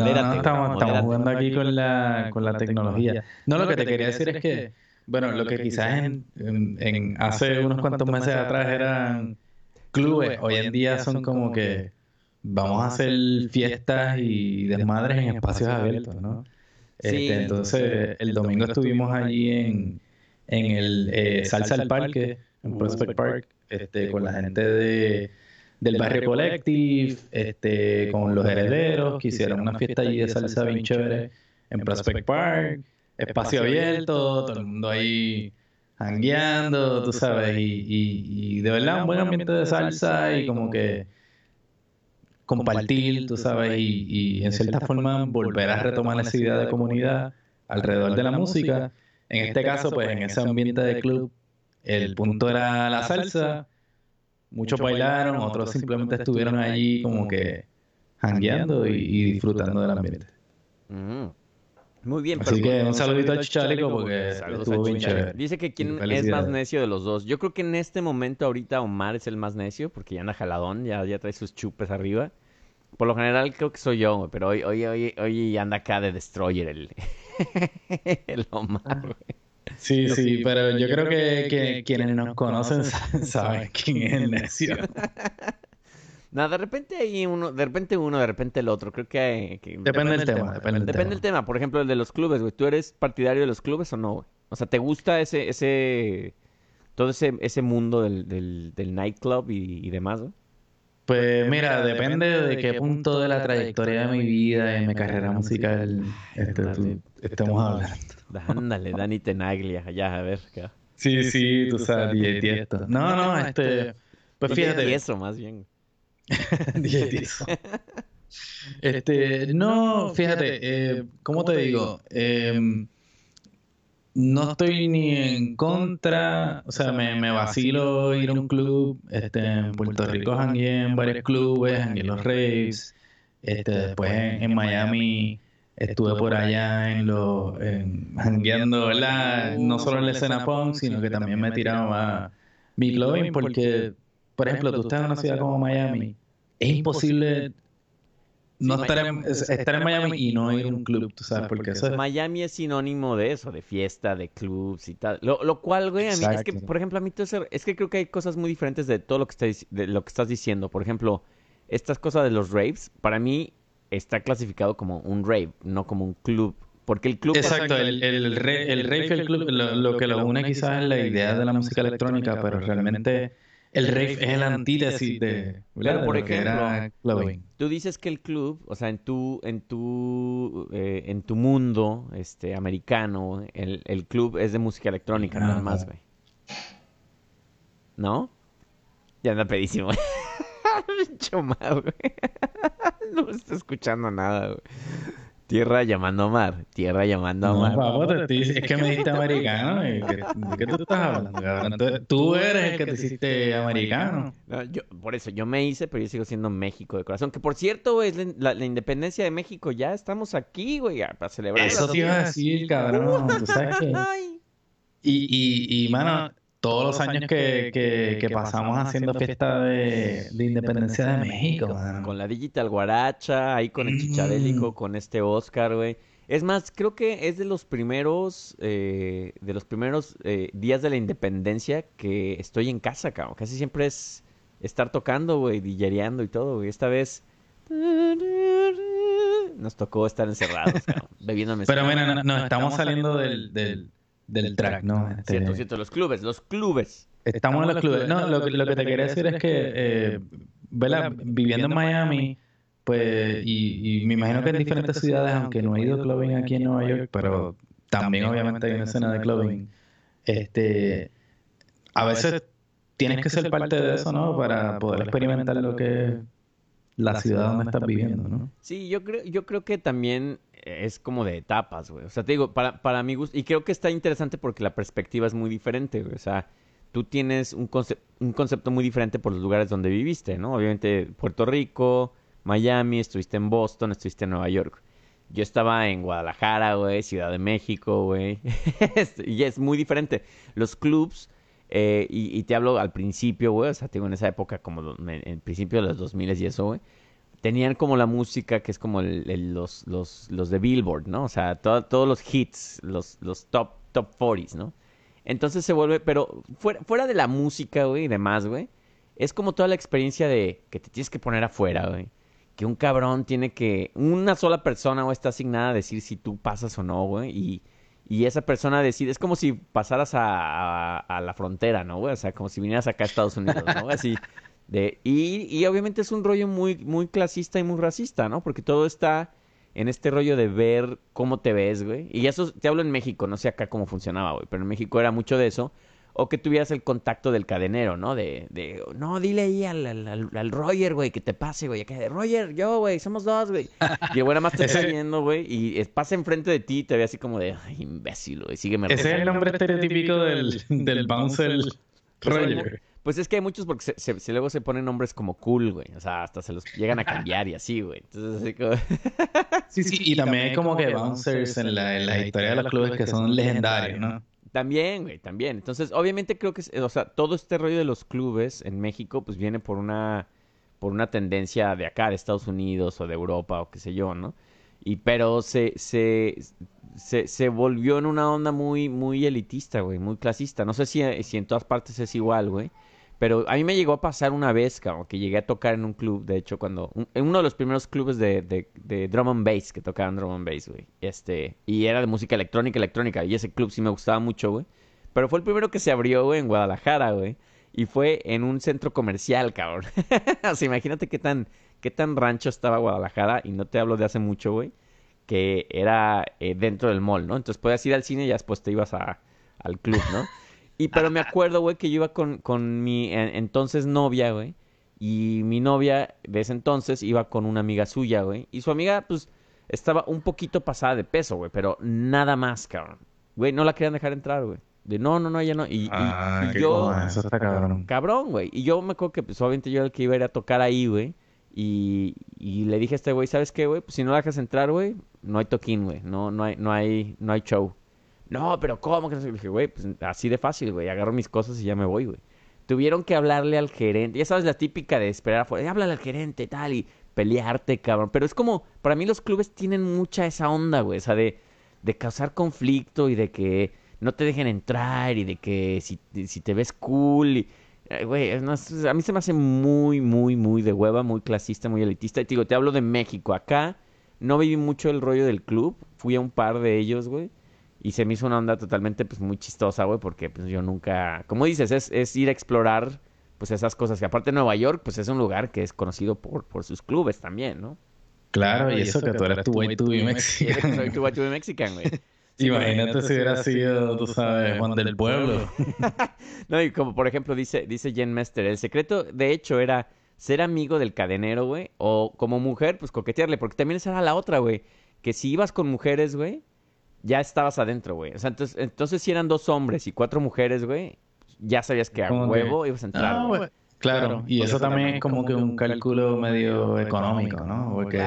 modérate. estamos, jugando aquí con la, con la tecnología. No, lo que te quería decir es que, bueno, lo que quizás en, en, hace unos cuantos meses atrás eran clubes, hoy en día son como que vamos a hacer fiestas y desmadres en espacios abiertos, ¿no? Este, entonces, el domingo estuvimos allí en, en el eh, Salsa al Parque, en Prospect Park, este, con la gente de del barrio Collective, este, con los herederos, que hicieron una fiesta allí de salsa bien chévere en Prospect Park, espacio abierto, todo el mundo ahí hangueando, tú sabes, y, y, de verdad un buen ambiente de salsa y como que compartir, tú sabes, y, y en cierta forma volver a retomar esa idea de comunidad alrededor de la música. En este caso, pues en ese ambiente de club, el punto era la salsa Muchos bailaron, otros simplemente estuvieron allí como que jangueando y, disfrutando del ambiente. Mm. Muy bien. Así que un saludito a Chichalico porque estuvo bien chévere. Dice que quién es más necio de los dos. Yo creo que en este momento ahorita Omar es el más necio porque ya anda jaladón, ya, ya trae sus chupes arriba. Por lo general creo que soy yo, pero hoy, hoy, hoy, hoy anda acá de Destroyer el, el Omar, güey. Sí, sí, pero yo creo que, quienes nos conocen saben quién es el necio. No, de repente hay uno, de repente uno, de repente el otro. Creo que, depende, del tema, depende, del, tema. Por ejemplo, el de los clubes, güey. ¿Tú eres partidario de los clubes o no, güey? O sea, ¿te gusta ese, ese, todo ese, ese mundo del, del, del nightclub y, y demás, güey? Pues mira, depende de qué punto de la trayectoria de mi vida y mi carrera musical este, estemos hablando. Ándale, Dani Tenaglia, allá, a ver. Sí, sí, tú sabes, Tiesto. No, no, este, pues fíjate. eso más bien. Tiesto. Este, no, fíjate, eh, ¿cómo te digo? Eh, no estoy ni en contra, o sea, me, me vacilo ir a un club, este, en Puerto Rico jangué en varios clubes, jangué en los raves, este, después en, Miami estuve por allá en los, jangueando, ¿verdad? No solo en la escena punk, sino que también me tiraba a mi clubbing, porque, por ejemplo, tú estás en una ciudad como Miami, es imposible no estar, en, estar en Miami y no ir a un club, tú sabes, porque eso es... Miami es sinónimo de eso, de fiesta, de clubs y tal. Lo, lo cual, güey, a mí es que, por ejemplo, a mí todo eso, es que creo que hay cosas muy diferentes de todo lo que, estás, de lo que estás diciendo. Por ejemplo, estas cosas de los raves, para mí está clasificado como un rave, no como un club. Porque el club... Exacto, el, el, el, rave y el club, lo que lo une quizás es la idea de la música electrónica, pero realmente el rave es el antítesis de, Claro, por ejemplo, tú dices que el club, o sea, en tu, en tu, eh, en tu mundo, este, americano, el, el club es de música electrónica, nada más, güey. ¿No? Ya anda pedísimo. Chomado, güey. no me está escuchando nada, güey. Tierra llamando a mar, tierra llamando a mar. No, es que me dijiste americano. ¿De qué tú estás hablando? tú eres el que te hiciste americano. yo, por eso, yo me hice, pero yo sigo siendo México de corazón. Que por cierto, es la, independencia de México. Ya estamos aquí, güey, para celebrar. Eso te iba a decir, cabrón. ¿Tú sabes qué? Y, y, y, mano, todos los años que, que, pasamos haciendo fiesta de, independencia de México. Con la Digital Guaracha, ahí con el Chichabélico, mm. con este Oscar, güey. Es más, creo que es de los primeros, eh, de los primeros eh, días de la independencia que estoy en casa, cabrón. Casi siempre es estar tocando, güey, dillereando y todo, güey. Esta vez nos tocó estar encerrados, cabrón, bebiéndome. Pero mira, no, estamos saliendo del del track, ¿no? Este, cierto, cierto, los clubes, los clubes. Estamos, en los clubes. No, lo, lo que te quería decir es que, eh, ¿verdad? Viviendo en Miami, pues, y, me imagino que en diferentes ciudades, aunque no he ido clubbing aquí en Nueva York, pero también obviamente hay una escena de clubbing, este, a veces tienes que ser parte de eso, ¿no? Para poder experimentar lo que la ciudad donde estás viviendo, ¿no? Sí, yo creo, yo creo que también es como de etapas, güey. O sea, te digo, para, para mi gusto, y creo que está interesante porque la perspectiva es muy diferente, güey. O sea, tú tienes un, un concepto muy diferente por los lugares donde viviste, ¿no? Obviamente Puerto Rico, Miami, estuviste en Boston, estuviste en Nueva York. Yo estaba en Guadalajara, güey, Ciudad de México, güey. y es muy diferente. Los clubs, eh, y, te hablo al principio, güey, o sea, te digo en esa época como en el principio de los 2000 y eso, güey tenían como la música que es como los, los, los, de Billboard, ¿no? O sea, todos los hits, los, los top, top 40s, ¿no? Entonces se vuelve, pero fuera, fuera de la música, güey, y demás, güey, es como toda la experiencia de que te tienes que poner afuera, güey. Que un cabrón tiene que, una sola persona, güey, está asignada a decir si tú pasas o no, güey, y, y esa persona decide, es como si pasaras a, a, la frontera, ¿no, güey? O sea, como si vinieras acá a Estados Unidos, ¿no? Así, de, y, y obviamente es un rollo muy, muy clasista y muy racista, ¿no? Porque todo está en este rollo de ver cómo te ves, güey. Y eso te hablo en México, no sé acá cómo funcionaba, güey, pero en México era mucho de eso. O que tuvieras el contacto del cadenero, ¿no? De, de no, dile ahí al, al, al Roger, güey, que te pase, güey. Que, Roger, yo, güey, somos dos, güey. Y el güey nada más te está viendo, güey, y pasa enfrente de ti y te ve así como de, Ay, imbécil, güey, sígueme. Ese es el nombre estereotípico del, del bouncer Roger. Pues es que hay muchos porque se, luego se ponen nombres como cool, güey. O sea, hasta se los llegan a cambiar y así, güey. Entonces, así como... sí, sí, y también hay como que bouncers en la, en la historia de los clubes que son legendarios, ¿no? También, güey, también. Entonces, obviamente creo que, o sea, todo este rollo de los clubes en México, pues viene por una, por una tendencia de acá, de Estados Unidos o de Europa o qué sé yo, ¿no? Y pero se, se, se, se volvió en una onda muy, muy elitista, güey, muy clasista. No sé si, si en todas partes es igual, güey. Pero a mí me llegó a pasar una vez, cabrón, que llegué a tocar en un club, de hecho, cuando... en uno de los primeros clubes de, de, de drum and bass, que tocaban drum and bass, güey. Este, y era de música electrónica, electrónica. Y ese club sí me gustaba mucho, güey. Pero fue el primero que se abrió, güey, en Guadalajara, güey. Y fue en un centro comercial, cabrón. o sea, imagínate qué tan, qué tan rancho estaba Guadalajara. Y no te hablo de hace mucho, güey. Que era eh, dentro del mall, ¿no? Entonces podías ir al cine y después te ibas a, al club, ¿no? Y pero me acuerdo, güey, que yo iba con, con mi entonces novia, güey. Y mi novia de ese entonces iba con una amiga suya, güey. Y su amiga, pues, estaba un poquito pasada de peso, güey. Pero nada más, cabrón. Güey, no la querían dejar entrar, güey. De no, no, no, ella no. Y, ah, yo. Eso está cabrón. Cabrón, güey. Y yo me acuerdo que, pues, obviamente yo era el que iba a ir a tocar ahí, güey. Y, y le dije a este güey, ¿sabes qué, güey? Pues si no la dejas entrar, güey, no hay toquín, güey. No, no hay, no hay, no hay show. No, pero ¿cómo? Que no dije, güey, pues así de fácil, güey. Agarro mis cosas y ya me voy, güey. Tuvieron que hablarle al gerente. Ya sabes, la típica de esperar afuera. Háblale al gerente, tal, y pelearte, cabrón. Pero es como, para mí los clubes tienen mucha esa onda, güey. O sea, de, de causar conflicto y de que no te dejen entrar y de que si, si te ves cool y... Eh, güey, a mí se me hace muy, muy, muy de hueva, muy clasista, muy elitista. Y te digo, te hablo de México. Acá no viví mucho el rollo del club. Fui a un par de ellos, güey. Y se me hizo una onda totalmente, pues, muy chistosa, güey, porque, pues, yo nunca... Como dices, es, es ir a explorar, pues, esas cosas. Que aparte Nueva York, pues, es un lugar que es conocido por, por sus clubes también, ¿no? Claro, y, eso, que, tú eres tu to be Mexican. Soy tu be Mexican, güey. Imagínate si hubiera sido, tú sabes, Juan del Pueblo. no, y como por ejemplo dice, dice Jen Mester, el secreto de hecho era ser amigo del cadenero, güey, o como mujer, pues coquetearle, porque también esa era la otra, güey, que si ibas con mujeres, güey, ya estabas adentro, güey. O sea, entonces, entonces si eran dos hombres y cuatro mujeres, güey, ya sabías que a huevo ibas a entrar, güey. Claro, y eso también es como que un cálculo medio económico, ¿no? Porque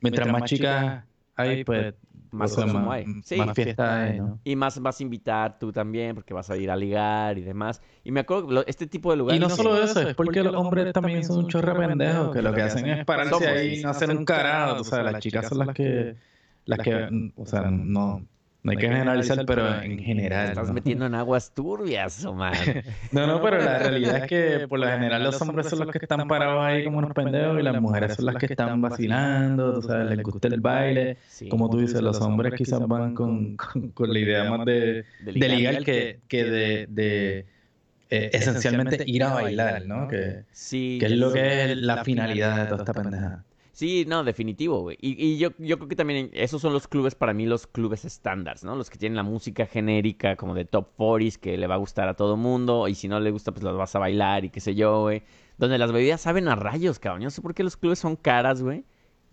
mientras más chicas hay, pues más, hay. más fiesta hay, ¿no? Y más vas a invitar tú también, porque vas a ir a ligar y demás. Y me acuerdo, este tipo de lugares... Y no solo eso, es porque los hombres también son un chorro pendejos, que lo que hacen es pararse ahí y no hacer un carajo. O sea, las chicas son las que... Las que, o sea, no no hay que generalizar, pero en general. Estás metiendo en aguas turbias, Omar. no, no, pero la realidad es que por lo general los hombres son los que están parados ahí como unos pendejos y las mujeres son las que están vacilando, o sea, les gusta el baile. como tú dices, los hombres quizás van con, con, la idea más de, de ligar que, que de, de eh, esencialmente ir a bailar, ¿no? Que, sí, que es lo que es la finalidad de toda esta pendejada. Sí, no, definitivo, güey. Y, y yo, yo creo que también esos son los clubes, para mí, los clubes estándares, ¿no? Los que tienen la música genérica, como de top 40s, que le va a gustar a todo mundo. Y si no le gusta, pues los vas a bailar y qué sé yo, güey. Donde las bebidas saben a rayos, cabrón. Yo no sé por qué los clubes son caras, güey.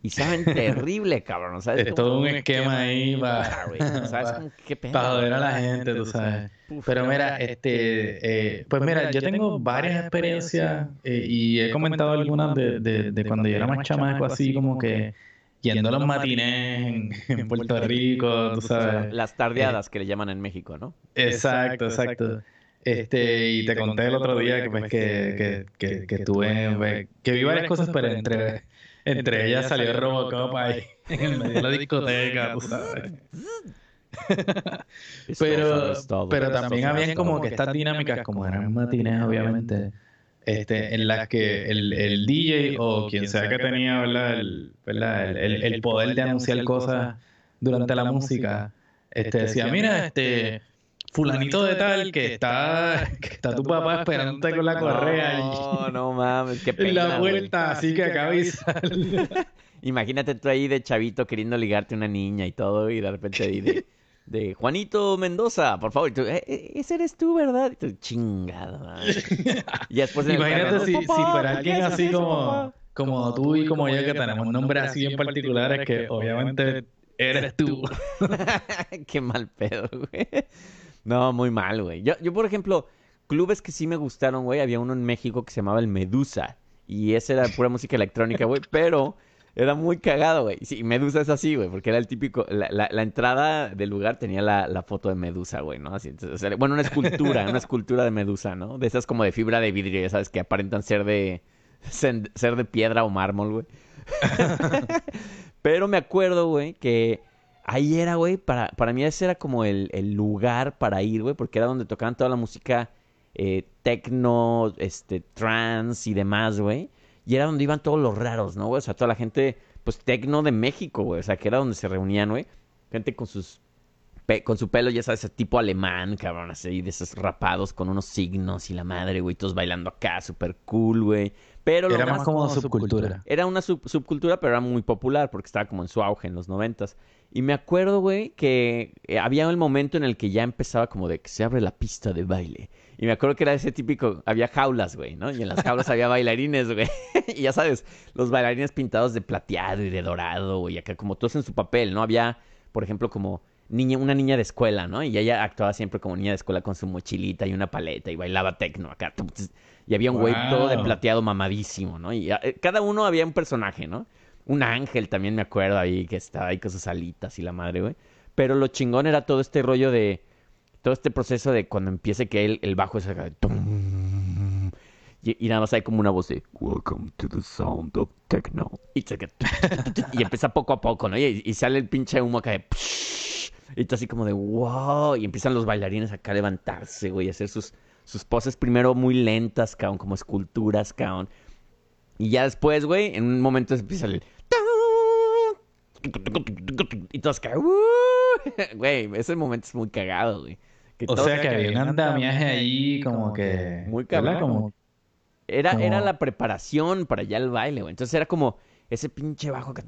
Y saben terrible, cabrón. ¿sabes? Es todo un esquema ahí para, para joder a la gente, tú sabes. Pero mira, este, eh, pues mira, yo tengo varias experiencias eh, y he comentado algunas de, de, de cuando yo era más chamaco, así como que yendo a los matines en, Puerto Rico, tú sabes. Las tardeadas que le llaman en México, ¿no? Exacto, exacto. Este, y te conté el otro día que, pues, que, que, que, que tuve, que vi varias cosas, pero entre Entre ellas salió Robocop ahí en el medio de la discoteca, tú sabes. pero, pero también habían como que estas dinámicas, como eran matines, obviamente, este, en las que el, el DJ o quien sea que tenía El, el, el, poder de anunciar cosas durante la música, este, decía, mira, este fulanito de tal que está que está tu papá esperándote con la correa no, no mames, qué pena, la vuelta, así que acaba Imagínate tú ahí de chavito queriendo ligarte a una niña y todo y de repente ahí de de Juanito Mendoza, por favor. Eh, eh, ese eres tú, ¿verdad? Y chingado. y después Imagínate si, si fuera alguien así como, como tú y como yo, que tenemos nombres así en particulares que obviamente eres tú. Qué mal pedo, güey. No, muy mal, güey. Yo, yo, por ejemplo, clubes que sí me gustaron, güey, había uno en México que se llamaba el Medusa. Y ese era pura música electrónica, güey. Pero era muy cagado, güey. Sí, Medusa es así, güey, porque era el típico. La, entrada del lugar tenía la, la, foto de Medusa, güey, ¿no? Así, entonces, bueno, una escultura, una escultura de Medusa, ¿no? De esas como de fibra de vidrio, ya sabes, que aparentan ser de. ser de piedra o mármol, güey. Pero me acuerdo, güey, que ahí era, güey, para, para mí ese era como el, el lugar para ir, güey, porque era donde tocaban toda la música eh, techno, este, trance y demás, güey. Y era donde iban todos los raros, ¿no, güey? O sea, toda la gente, pues, tecno de México, güey. O sea, que era donde se reunían, güey. Gente con sus con su pelo, ya sabes, tipo alemán, cabrón, así, de esos rapados con unos signos y la madre, güey, todos bailando acá, súper cool, güey. Pero era más como subcultura. Era una subcultura, pero era muy popular porque estaba como en su auge en los noventas. Y me acuerdo, güey, que eh, había el momento en el que ya empezaba como de que se abre la pista de baile. Y me acuerdo que era ese típico, había jaulas, güey, ¿no? Y en las jaulas había bailarines, güey. y ya sabes, los bailarines pintados de plateado y de dorado, güey, acá como todos en su papel, ¿no? Había, por ejemplo, como niña, una niña de escuela, ¿no? Y ella actuaba siempre como niña de escuela con su mochilita y una paleta y bailaba tecno acá. Y había un güey todo de plateado mamadísimo, ¿no? Y eh, cada uno había un personaje, ¿no? Un ángel también me acuerdo ahí que estaba ahí con sus alitas y la madre, güey. Pero lo chingón era todo este rollo de todo este proceso de cuando empiece que el, el bajo es acá, y, nada más hay como una voz de Welcome to the sound of techno. Y, y empieza poco a poco, ¿no? Y, sale el pinche humo acá de... Y tú así como de wow. Y empiezan los bailarines acá a levantarse, güey, a hacer sus, sus poses primero muy lentas, cabrón, como esculturas, cabrón. Y ya después, güey, en un momento empieza el... Y todos caen... Güey, ese momento es muy cagado, güey o sea que había un andamiaje ahí como que... Muy cabrón. era, era la preparación para ya el baile, güey. Entonces era como ese pinche bajo que...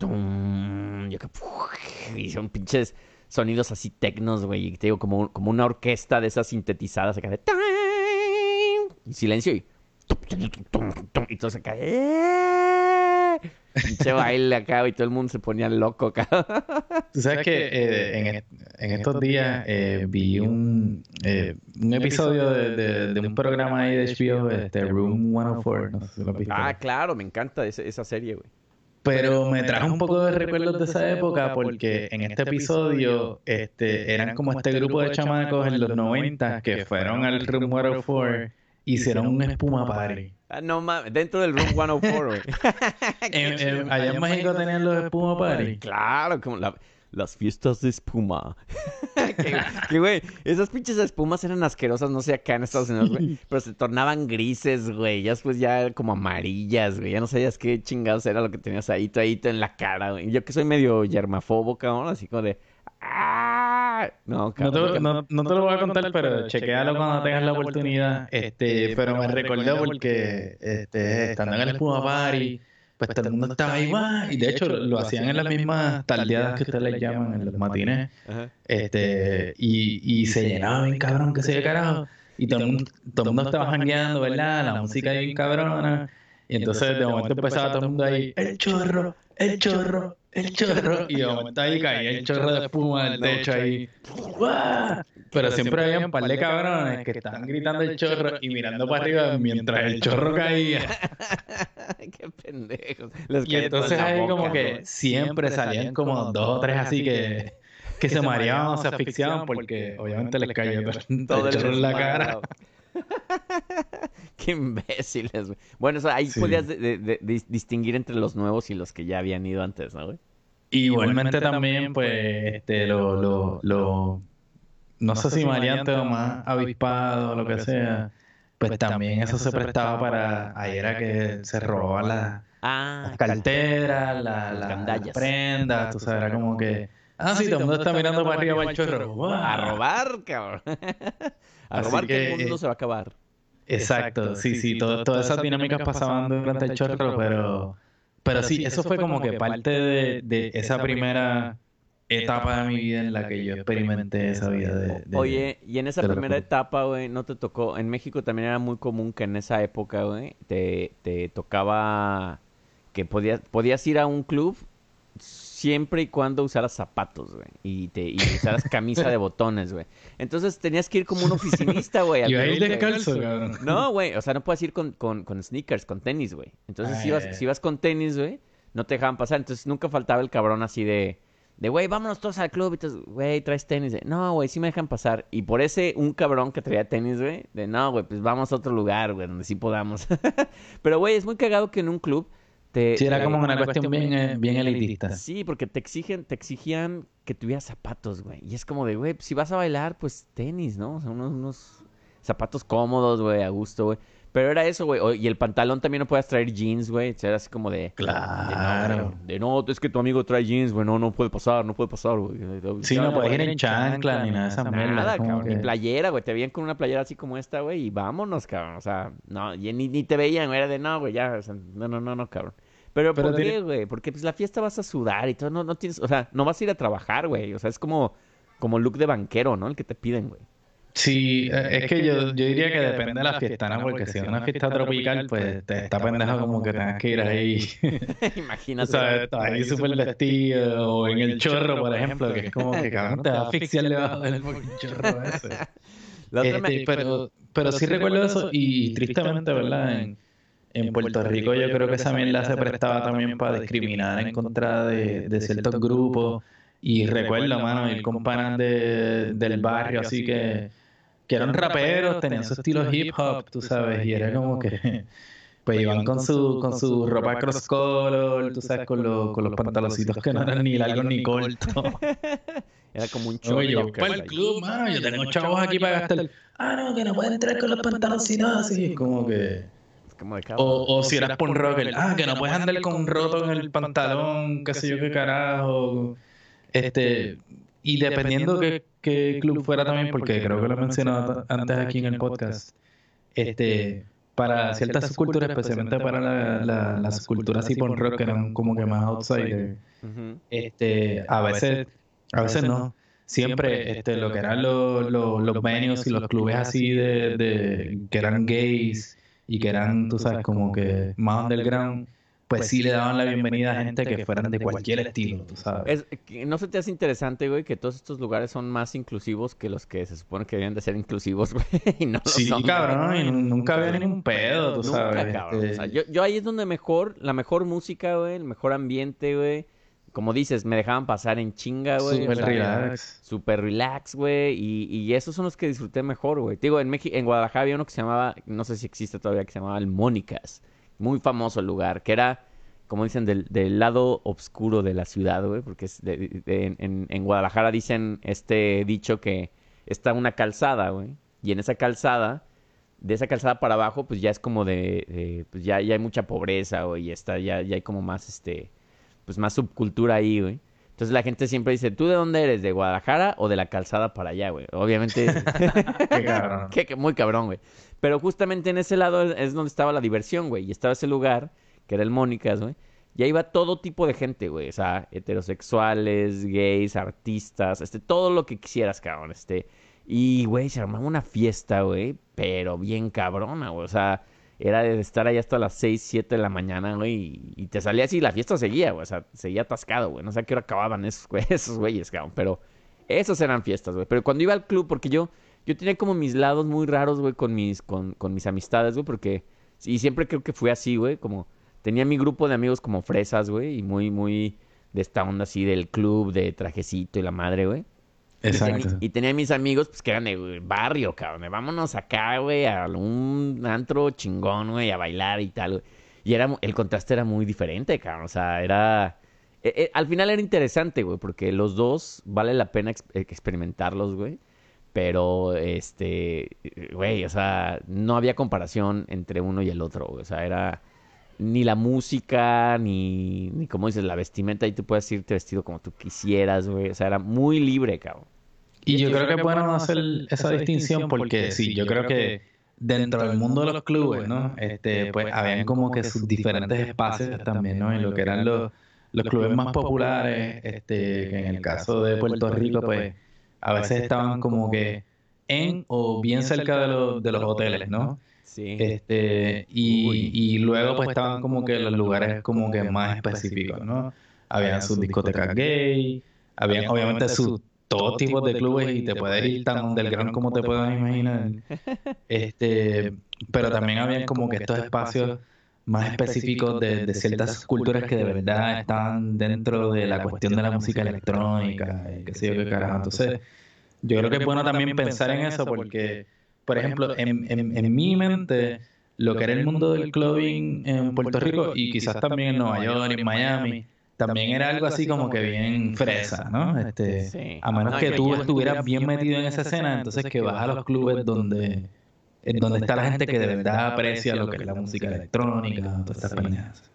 Y son pinches sonidos así tecnos, güey. Y te digo, como, como una orquesta de esas sintetizadas acá de... Y silencio y... Y todo se cae. Pinche baile acá y todo el mundo se ponía loco acá. Tú sabes que eh, en, estos días eh, vi un, eh, un episodio de, un programa ahí de HBO, este, Room 104. No sé si lo viste. Ah, claro, me encanta esa serie, güey. Pero me trajo un poco de recuerdos de esa época porque en este episodio este, eran como este grupo de chamacos en los 90 que fueron al Room 104 hicieron un espuma party. Ah, no mames, dentro del Room 104, güey. allá en México tenían los espuma party. Claro, como las fiestas de espuma. que, güey, esas pinches espumas eran asquerosas, no sé, acá en Estados Unidos, güey. Pero se tornaban grises, güey. Ya después ya como amarillas, güey. Ya no sabías qué chingados era lo que tenías ahí, ahí en la cara, güey. Yo que soy medio yermafóbo, cabrón, así como de... No, no, te, no, te, lo voy a contar, pero chequealo cuando tengas la oportunidad. Este, pero me recordó porque este, estando en el Espuma Party, pues todo el mundo estaba ahí más. Y de hecho lo hacían en las mismas tardeadas que ustedes les llaman, en los matines. Este, y, y se llenaba bien cabrón, que se de carajo. Y todo el mundo, todo el mundo estaba jangueando, ¿verdad? La música bien cabrona. Y entonces de momento empezaba todo el mundo ahí, el chorro, el chorro, el chorro. Y de momento ahí caía el chorro de espuma del techo ahí. Pero siempre había un par de cabrones que estaban gritando el chorro y mirando para arriba mientras el chorro caía. Qué pendejos. y entonces ahí como que siempre salían como dos o tres así que, que se mareaban o se asfixiaban porque obviamente les caía todo el chorro en la cara. Qué imbéciles, güey. Bueno, o sea, ahí podías distinguir entre los nuevos y los que ya habían ido antes, ¿no, güey? Igualmente también, pues, este, lo, lo, lo, no sé si maleante o más avispado o lo que sea, pues también eso se prestaba para, ahí era que se robaban las, ah, carteras, las prendas, tú sabes, era como que... Ah, sí, todo el mundo está mirando para arriba para el chorro. A robar, cabrón. A robar que, el mundo se va a acabar. Exacto, sí, sí, todas esas dinámicas pasaban durante el chorro, pero, pero sí, eso fue como que parte de, esa primera etapa de mi vida en la que yo experimenté esa vida de... Oye, y en esa primera etapa, güey, ¿no te tocó? En México también era muy común que en esa época, güey, te, te tocaba que podías, podías ir a un club siempre y cuando usaras zapatos, güey. Y, te, y usaras camisa de botones, güey. Entonces tenías que ir como un oficinista, güey. Y ahí descalzo, cabrón. No, güey. O sea, no puedes ir con, con, con sneakers, con tenis, güey. Entonces, si, ibas, si ibas con tenis, güey, no te dejaban pasar. Entonces, nunca faltaba el cabrón así de... De, güey, vámonos todos al club. Y entonces, güey, traes tenis. no, güey, sí me dejan pasar. Y por ese, un cabrón que traía tenis, güey. De, no, güey, pues vamos a otro lugar, güey, donde sí podamos. Pero, güey, es muy cagado que en un club sí, era como una, cuestión, bien, eh, bien elitista. Sí, porque te exigen, te exigían que tuvieras zapatos, güey. Y es como de, güey, si vas a bailar, pues tenis, ¿no? O sea, unos, unos zapatos cómodos, güey, a gusto, güey. Pero era eso, güey. Y el pantalón también no puedes traer jeans, güey. Era así como de. Claro. De no, es que tu amigo trae jeans, güey. No, no puede pasar, no puede pasar, güey. Sí, no puedes ir en chancla ni nada esa Nada, cabrón. Ni playera, güey. Te veían con una playera así como esta, güey. Y vámonos, cabrón. O sea, no, ni, ni te veían, güey. Era de no, güey, ya. O sea, no, no, no, no, cabrón. Pero, ¿por qué, güey? Porque pues la fiesta vas a sudar y todo, no, no tienes, o sea, no vas a ir a trabajar, güey. O sea, es como, como look de banquero, ¿no? El que te piden, güey. Sí, eh, es que yo, yo diría que depende de la fiesta, ¿no? Porque si es una fiesta tropical, pues te está pendejo como que tengas que ir ahí. Imagínate. O sea, estás ahí súper vestido o en el chorro, por ejemplo, que es como que cabrón te va a asfixiar debajo del chorro ese. Este, pero, pero sí recuerdo eso y tristemente, ¿verdad? En, en Puerto Rico yo creo que esa mierda se prestaba también para discriminar en contra de, de ciertos grupos. Y recuerdo, mano, ir con panas de, del barrio, así que, que eran raperos, tenían su estilo hip hop, tú sabes, y era como que pues iban con su, con su ropa cross color, tú sabes, con, con los pantaloncitos que no eran ni largos ni cortos. Era como un show. yo para el club, mano, yo tengo chavos aquí para gastar. Ah, no, que no pueden entrar con los pantaloncitos así. Como que o, si eras punk rocker, ah, que no puedes andar con un roto en el pantalón, qué sé yo qué carajo. Este, y dependiendo qué, qué club fuera también, porque creo que lo he mencionado antes aquí en el podcast, este, para ciertas subculturas, especialmente para la, la, las subculturas así punk rock que eran como que más outsider, este, a veces, a veces no. Siempre este, lo que eran los, los, los venues y los clubes así de, de que eran gays y que eran, tú sabes, como que más underground, pues sí le daban la bienvenida a gente que fueran de cualquier estilo, tú sabes. ¿No se te hace interesante, güey, que todos estos lugares son más inclusivos que los que se supone que deben de ser inclusivos, güey? Y no sí, cabrón, y nunca había ningún pedo, tú sabes. Cabrón. Este. yo, yo ahí es donde mejor, la mejor música, güey, el mejor ambiente, güey como dices, me dejaban pasar en chinga, güey. Super relax. Super relax, güey. Y, y, esos son los que disfruté mejor, güey. Te digo, en, México, en Guadalajara había uno que se llamaba, no sé si existe todavía, que se llamaba el Mónicas. Muy famoso el lugar, que era, como dicen, del, del lado oscuro de la ciudad, güey. Porque es en, en, Guadalajara dicen este dicho que está una calzada, güey. Y en esa calzada, de esa calzada para abajo, pues ya es como de, pues ya, ya hay mucha pobreza, güey. Y está, ya, ya hay como más, este pues más subcultura ahí, güey. Entonces la gente siempre dice, ¿tú de dónde eres? ¿De Guadalajara o de la calzada para allá, güey? Obviamente. Qué cabrón. muy cabrón, güey. Pero justamente en ese lado es donde estaba la diversión, güey. Y estaba ese lugar, que era el Mónicas, güey. Y ahí iba todo tipo de gente, güey. O sea, heterosexuales, gays, artistas, este, todo lo que quisieras, cabrón. Este. Y, güey, se armaba una fiesta, güey. Pero bien cabrona, güey. O sea, era de estar ahí hasta las 6, 7 de la mañana, güey, y, te salía así, la fiesta seguía, güey, o sea, seguía atascado, güey, no sé a qué hora acababan esos, esos güeyes, cabrón, pero esas eran fiestas, güey, pero cuando iba al club, porque yo, yo tenía como mis lados muy raros, güey, con mis, con, con mis amistades, güey, porque, y siempre creo que fue así, güey, como, tenía mi grupo de amigos como fresas, güey, y muy, muy de esta onda así del club, de trajecito y la madre, güey. Exacto. Y, tenía mis amigos, pues, que eran de barrio, cabrón. Vámonos acá, güey, a un antro chingón, güey, a bailar y tal, güey. Y era, el contraste era muy diferente, cabrón. O sea, era... E, e, al final era interesante, güey, porque los dos vale la pena experimentarlos, güey. Pero, este, güey, o sea, no había comparación entre uno y el otro, güey. O sea, era ni la música, ni, ni como dices, la vestimenta. Ahí tú puedes irte vestido como tú quisieras, güey. O sea, era muy libre, cabrón. Y yo creo que pueden hacer esa distinción porque sí, yo creo que dentro del mundo de los clubes, ¿no? Este, pues habían como que sus diferentes espacios también, ¿no? En lo que eran los, los clubes más populares, este, que en el caso de Puerto Rico, pues a veces estaban como que en o bien cerca de, los, de los hoteles, ¿no? Sí. Este, y, y luego pues estaban como que los lugares como que más específicos, ¿no? Habían sus discotecas gay, habían obviamente sus todo tipo de clubes y te puedes ir tan underground como te puedas imaginar. Este, pero también habían como que estos espacios más específicos de, de, ciertas culturas que de verdad están dentro de la cuestión de la música electrónica, y qué sé yo qué carajo. Entonces, yo creo que es bueno también pensar en eso porque, por ejemplo, en, en, en mi mente, lo que era el mundo del clubbing en Puerto Rico y quizás también en Nueva York en Miami, también era algo así como que bien fresa, ¿no? Este, A menos que tú estuvieras bien metido en esa escena, entonces que vas a los clubes donde, donde está la gente que de verdad aprecia lo que es la música electrónica, todas estas pendejas.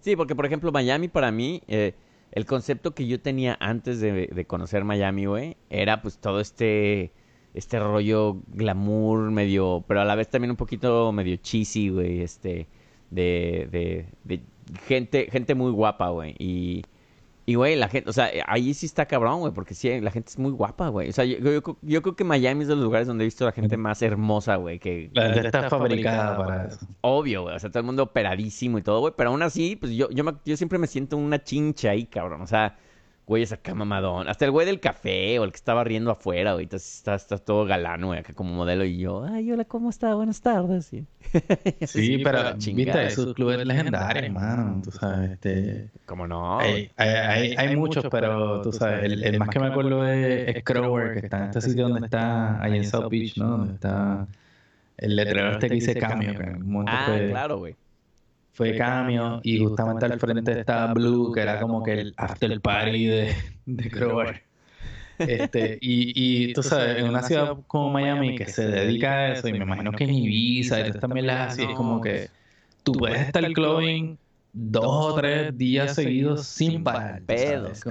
Sí, porque por ejemplo Miami para mí, eh, el concepto que yo tenía antes de, de conocer Miami, güey, era pues todo este este rollo glamour medio, pero a la vez también un poquito medio cheesy, güey, este, de, de, de gente, gente muy guapa, güey. Y, y, güey, la gente, o sea, ahí sí está cabrón, güey, porque sí, la gente es muy guapa, güey. O sea, yo, yo, creo que Miami es de los lugares donde he visto a la gente más hermosa, güey. Que, la gente está, fabricada para eso. Obvio, güey. O sea, todo el mundo operadísimo y todo, güey. Pero aún así, pues yo, yo, yo siempre me siento una chincha ahí, cabrón. O sea, güey, esa cama mamadón. Hasta el güey del café o el que estaba riendo afuera, güey. Está, está todo galán, güey, acá como modelo. Y yo, ay, hola, ¿cómo está? Buenas tardes. Sí, sí pero, viste, esos clubes legendarios, hermano. Tú sabes, este. ¿Cómo no? Hay, hay, hay, muchos, pero tú sabes, el, más que me acuerdo es, Crower, que está en este sitio donde está, ahí en South Beach, ¿no? Donde está el letrero este que dice cambio. Ah, claro, güey fue Cameo y justamente al frente estaba Blue, que era como que el after party de, de Crowbar. Este, y, y tú sabes, en una ciudad como Miami que se dedica a eso, y me imagino que en Ibiza y también las así, es como que tú puedes estar clubbing dos o tres días seguidos sin parar. Pedos,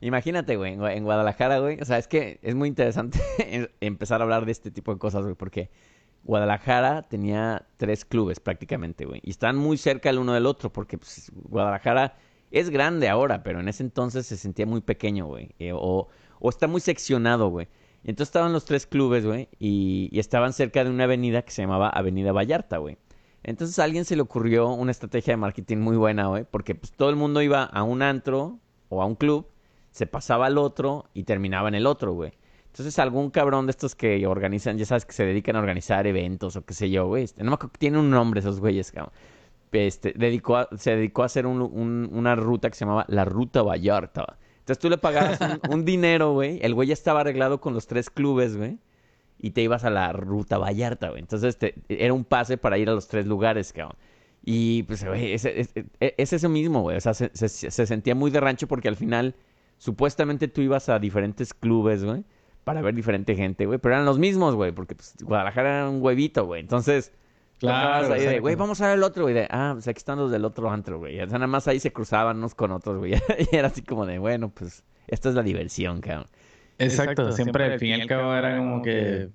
Imagínate, güey, en Guadalajara, güey. O sea, es que es muy interesante empezar a hablar de este tipo de cosas, güey, porque Guadalajara tenía tres clubes prácticamente, güey. Y están muy cerca el uno del otro, porque pues, Guadalajara es grande ahora, pero en ese entonces se sentía muy pequeño, güey. Eh, o, o, está muy seccionado, güey. Entonces estaban los tres clubes, güey, y, y, estaban cerca de una avenida que se llamaba Avenida Vallarta, güey. Entonces a alguien se le ocurrió una estrategia de marketing muy buena, güey, porque pues, todo el mundo iba a un antro o a un club, se pasaba al otro y terminaba en el otro, güey. Entonces, algún cabrón de estos que organizan, ya sabes, que se dedican a organizar eventos o qué sé yo, güey. Este, no me acuerdo, tiene un nombre esos güeyes, cabrón. Este, dedicó se dedicó a hacer una ruta que se llamaba la Ruta Vallarta. Entonces tú le pagabas un, dinero, güey. El güey ya estaba arreglado con los tres clubes, güey. Y te ibas a la Ruta Vallarta, güey. Entonces era un pase para ir a los tres lugares, cabrón. Y pues, güey, es, es, eso mismo, güey. O sea, se, se sentía muy de rancho porque al final, supuestamente tú ibas a diferentes clubes, güey para ver diferente gente, güey. Pero eran los mismos, güey, porque pues, Guadalajara era un huevito, güey. Entonces, claro, ahí de, güey, vamos a ver el otro, güey. De, ah, pues aquí están los del otro antro, güey. O sea, nada más ahí se cruzaban unos con otros, güey. y era así como de, bueno, pues esta es la diversión, cabrón. Exacto, siempre al fin y al cabo era como que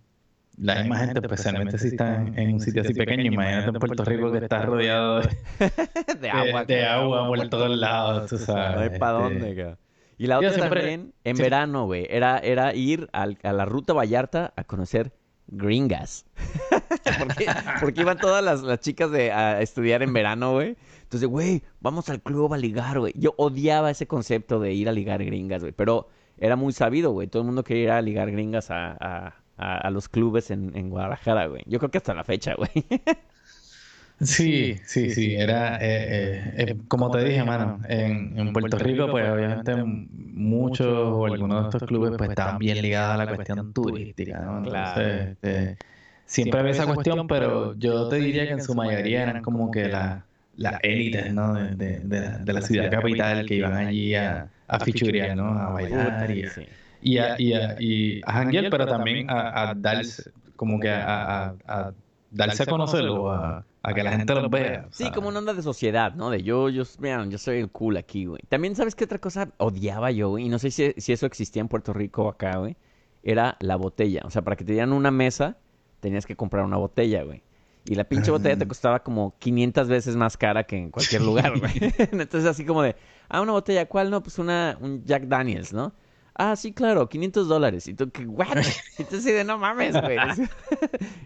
la misma gente, especialmente si está en, un sitio así pequeño, imagínate en Puerto Rico que está rodeado de, agua. De, agua por todos lados, tú sabes. No hay para este, dónde, cabrón. Y la otra también, en verano, güey, era, era ir a la ruta Vallarta a conocer gringas. porque, iban todas las, chicas de, a estudiar en verano, güey. Entonces, güey, vamos al club a ligar, güey. Yo odiaba ese concepto de ir a ligar gringas, güey. Pero era muy sabido, güey. Todo el mundo quería ir a ligar gringas a, a, los clubes en, en Guadalajara, güey. Yo creo que hasta la fecha, güey. Sí, sí, sí, era, eh, eh, como te dije, mano, en, en Puerto Rico, pues obviamente muchos o algunos de estos clubes pues estaban bien ligados a la cuestión turística, ¿no? Entonces, este, siempre había esa cuestión, pero yo te diría que en su mayoría eran como que las élites, ¿no? De, de, de, la, de, la, ciudad capital que iban allí a, a fichurear, ¿no? A bailar y, y a, y a, y a pero también a, a darse, como que a, a darse a conocerlo, a, a que la gente los vea. Sí, como una onda de sociedad, ¿no? De yo, yo, vean, yo soy el cool aquí, güey. También, ¿sabes qué otra cosa odiaba yo, güey? Y no sé si, si eso existía en Puerto Rico o acá, güey. Era la botella. O sea, para que te dieran una mesa, tenías que comprar una botella, güey. Y la pinche botella te costaba como 500 veces más cara que en cualquier lugar, güey. Entonces, así como de, ah, una botella, ¿cuál? No, pues una, un Jack Daniels, ¿no? Ah, sí, claro, 500 dólares. Y tú, ¿qué? ¿What? Así de, no mames, güey.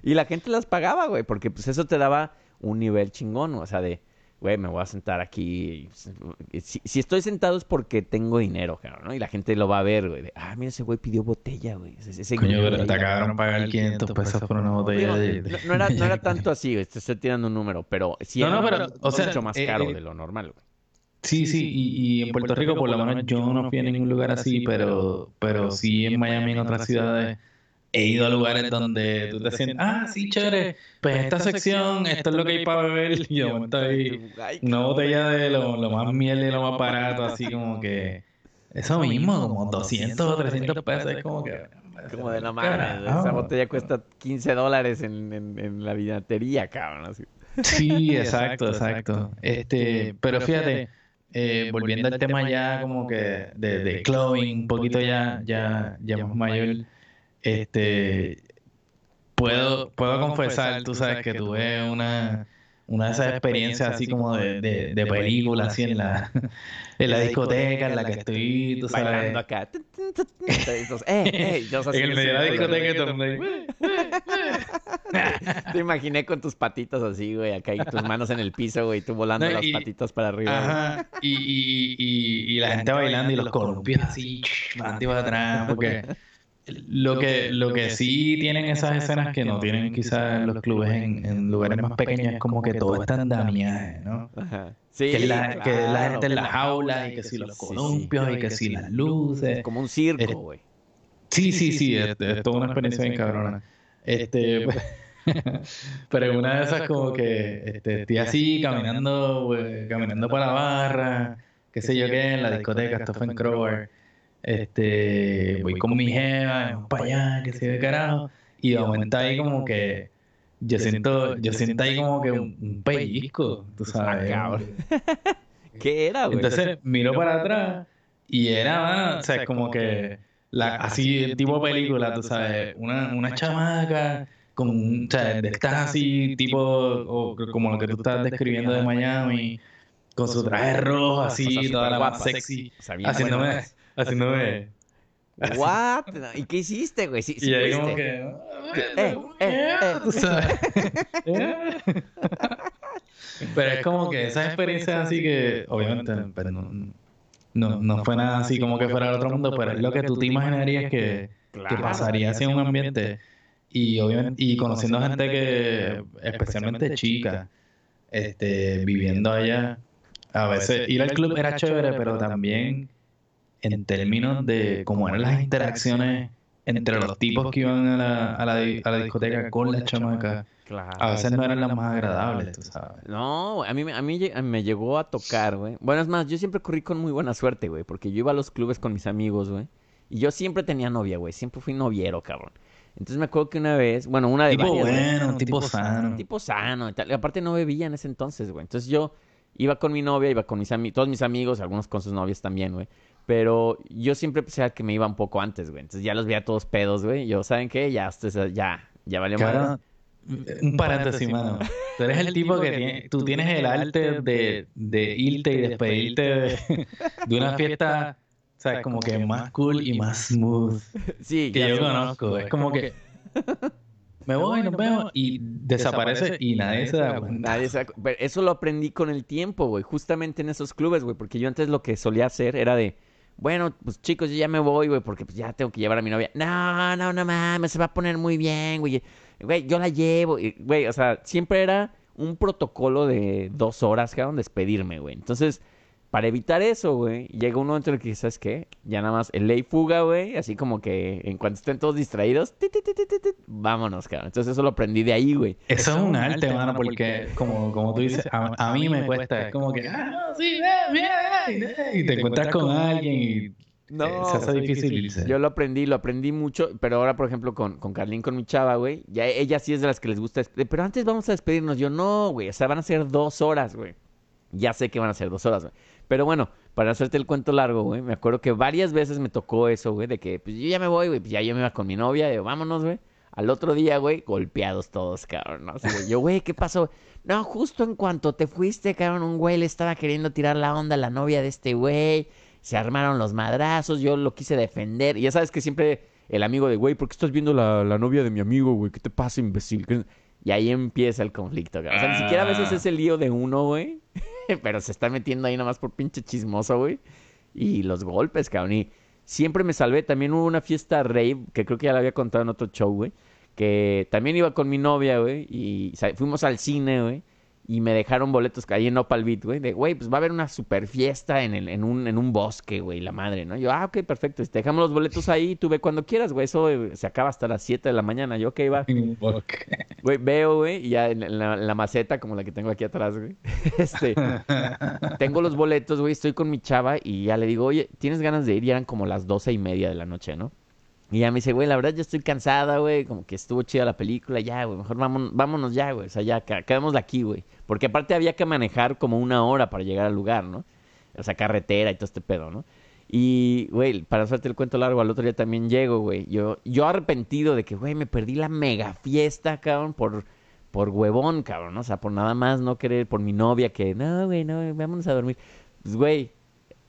y la gente las pagaba, güey, porque pues eso te daba un nivel chingón, o sea, de, güey, me voy a sentar aquí. Si, estoy sentado es porque tengo dinero, claro, ¿no? Y la gente lo va a ver, güey. ah, mira, ese güey pidió botella, güey. Ese, Coño, pero te acabaron de pagar 500 pesos por una botella. no, era, no era tanto así, güey. Te estoy tirando un número, pero sí no, no, pero, o sea, mucho más eh, caro eh, de lo normal, güey. Sí, sí, y, en Puerto Rico por lo menos yo no fui a ningún lugar así, pero, pero sí en Miami, en otras ciudades, he ido a lugares donde tú te sientes, ah, sí, chévere, pues esta sección, esto es lo que hay para beber, y yo monto ahí una botella de lo, lo más miel y lo más barato, así como que, eso mismo, como 200 o 300 pesos, es como que... Como de la madre, esa botella cuesta 15 dólares en, en, la vinatería, cabrón. Así. Sí, exacto, exacto. Este, pero fíjate, eh, volviendo al tema ya como que de, de clothing, un poquito ya, ya, ya más mayor, este, puedo, puedo confesar, tú sabes que tuve una, una de esas experiencias así como de, de, de película, así en la, en la discoteca en la que estoy, tú sabes. Bailando acá. eh, en el medio de la discoteca Te imaginé con tus patitas así, güey, acá y tus manos en el piso, güey, tú volando las patitas para arriba. Ajá, y, y, y, y, la gente bailando y los columpios así, para atrás, porque lo que, lo que sí tienen esas escenas que no tienen quizás los clubes en, en lugares más pequeños es como que todo está en damiaje, ¿no? Sí, que, la, que la gente en las aulas y que si los columpios y que si las luces. Como un circo, güey. sí, sí, sí, es, toda una experiencia bien cabrona. Este, pero una de esas como que este, estoy así caminando, caminando por la barra, qué sé yo qué, en la discoteca, esto fue en Crower este, voy con mi jeva, para allá, que se ve carajo. Y de momento ahí como que yo siento, yo siento ahí como que un, pellizco, tú sabes. ¿Qué era, güey? Entonces miro para atrás y era, o sea, como que la, así tipo película, tú sabes, una, una chamaca con, o sea, estás así tipo, o, como lo que tú estás describiendo de Miami, con su traje rojo así, toda la más sexy, haciéndome haciéndome. ¿What? ¿Y qué hiciste, güey? Sí, y ahí como que. Eh, eh, eh. Pero es como que esas experiencias así que, obviamente, pero no, no, no fue nada así como que fuera el otro mundo, pero es lo que tú te imaginarías que, que pasaría así en un ambiente. Y, obviamente, y conociendo gente que, especialmente chicas, este, viviendo allá, a veces ir al club era chévere, pero también en términos de cómo eran las interacciones entre los tipos que iban a la, a la, a la discoteca con las chamacas. A veces no eran las más agradables, tú sabes. No, a mí, a mí me llegó a tocar, güey. Bueno, es más, yo siempre corrí con muy buena suerte, güey, porque yo iba a los clubes con mis amigos, güey. Y yo siempre tenía novia, güey. Siempre fui noviero, cabrón. Entonces me acuerdo que una vez, bueno, una de tipo bueno, tipo, sano. Tipo sano y tal. aparte no bebía en ese entonces, güey. Entonces yo iba con mi novia, iba con mis amigos, todos mis amigos, algunos con sus novias también, güey. Pero yo siempre pensé que me iba un poco antes, güey. Entonces ya los veía todos pedos, güey. Yo, ¿saben qué? Ya, ya, ya valió más. Un paréntesis, mano. Tú eres el tipo que tiene, tú tienes el arte de, de irte y despedirte de, de una fiesta, o sea, como que más cool y más smooth sí, que yo conozco. Es como que me voy, nos vemos y desaparece y nadie se da cuenta. Nadie se da Eso lo aprendí con el tiempo, güey. Justamente en esos clubes, güey. Porque yo antes lo que solía hacer era de bueno, pues chicos, yo ya me voy, güey, porque pues ya tengo que llevar a mi novia. No, no, no mames, se va a poner muy bien, güey. Güey, yo la llevo. Güey, o sea, siempre era un protocolo de dos horas, cabrón, despedirme, güey. Entonces, para evitar eso, güey, llega un momento en el que, ¿sabes qué? Ya nada más el ley fuga, güey, así como que en cuanto estén todos distraídos, vámonos, cabrón. Entonces eso lo aprendí de ahí, güey. Eso es un arte, mano, porque como, como tú dices, a, mí me cuesta, es como que, ah, no, sí, ve, ve, y te encuentras con alguien y no, se hace difícil Yo lo aprendí, lo aprendí mucho, pero ahora, por ejemplo, con, con Carlín, con mi chava, güey, ya ella sí es de las que les gusta, pero antes vamos a despedirnos. Yo, no, güey, o sea, van a ser dos horas, güey. Ya sé que van a ser dos horas, güey. Pero bueno, para hacerte el cuento largo, güey, me acuerdo que varias veces me tocó eso, güey, de que, pues yo ya me voy, güey, pues ya yo me iba con mi novia, y vámonos, güey. Al otro día, güey, golpeados todos, cabrón, ¿no? yo, güey, ¿qué pasó? No, justo en cuanto te fuiste, cabrón, un güey le estaba queriendo tirar la onda a la novia de este güey se armaron los madrazos, yo lo quise defender. Y ya sabes que siempre el amigo de, güey, ¿por qué estás viendo la, la novia de mi amigo, güey? ¿Qué te pasa, imbécil? Y ahí empieza el conflicto, O sea, ni siquiera a veces es el lío de uno, güey. Pero se está metiendo ahí nomás por pinche chismoso, güey. Y los golpes, cabrón. Y siempre me salvé. También hubo una fiesta rave, que creo que ya la había contado en otro show, güey. Que también iba con mi novia, güey. Y fuimos al cine, güey y me dejaron boletos ahí en Opal Beat, güey, de, güey, pues va a haber una super fiesta en, el, en, un, en un bosque, güey, la madre, ¿no? Yo, ah, ok, perfecto, te dejamos los boletos ahí, tú ve cuando quieras, güey, eso eh, se acaba hasta las 7 de la mañana, yo, ok, va. Güey, veo, güey, y ya en la, maceta, como la que tengo aquí atrás, güey, este, tengo los boletos, güey, estoy con mi chava y ya le digo, oye, ¿tienes ganas de ir? Y eran como las doce y media de la noche, ¿no? Y ya me dice, güey, la verdad yo estoy cansada, güey, como que estuvo chida la película, ya, güey, mejor vámonos, vámonos ya, güey, o sea, ya, quedémosla aquí, güey. Porque aparte había que manejar como una hora para llegar al lugar, ¿no? O sea, carretera y todo este pedo, ¿no? Y, güey, para hacerte el cuento largo, al otro día también llego, güey. Yo, yo arrepentido de que, güey, me perdí la mega fiesta, cabrón, por, por huevón, cabrón, ¿no? O sea, por nada más no querer, por mi novia que, no, güey, no, vámonos a dormir. Pues, güey,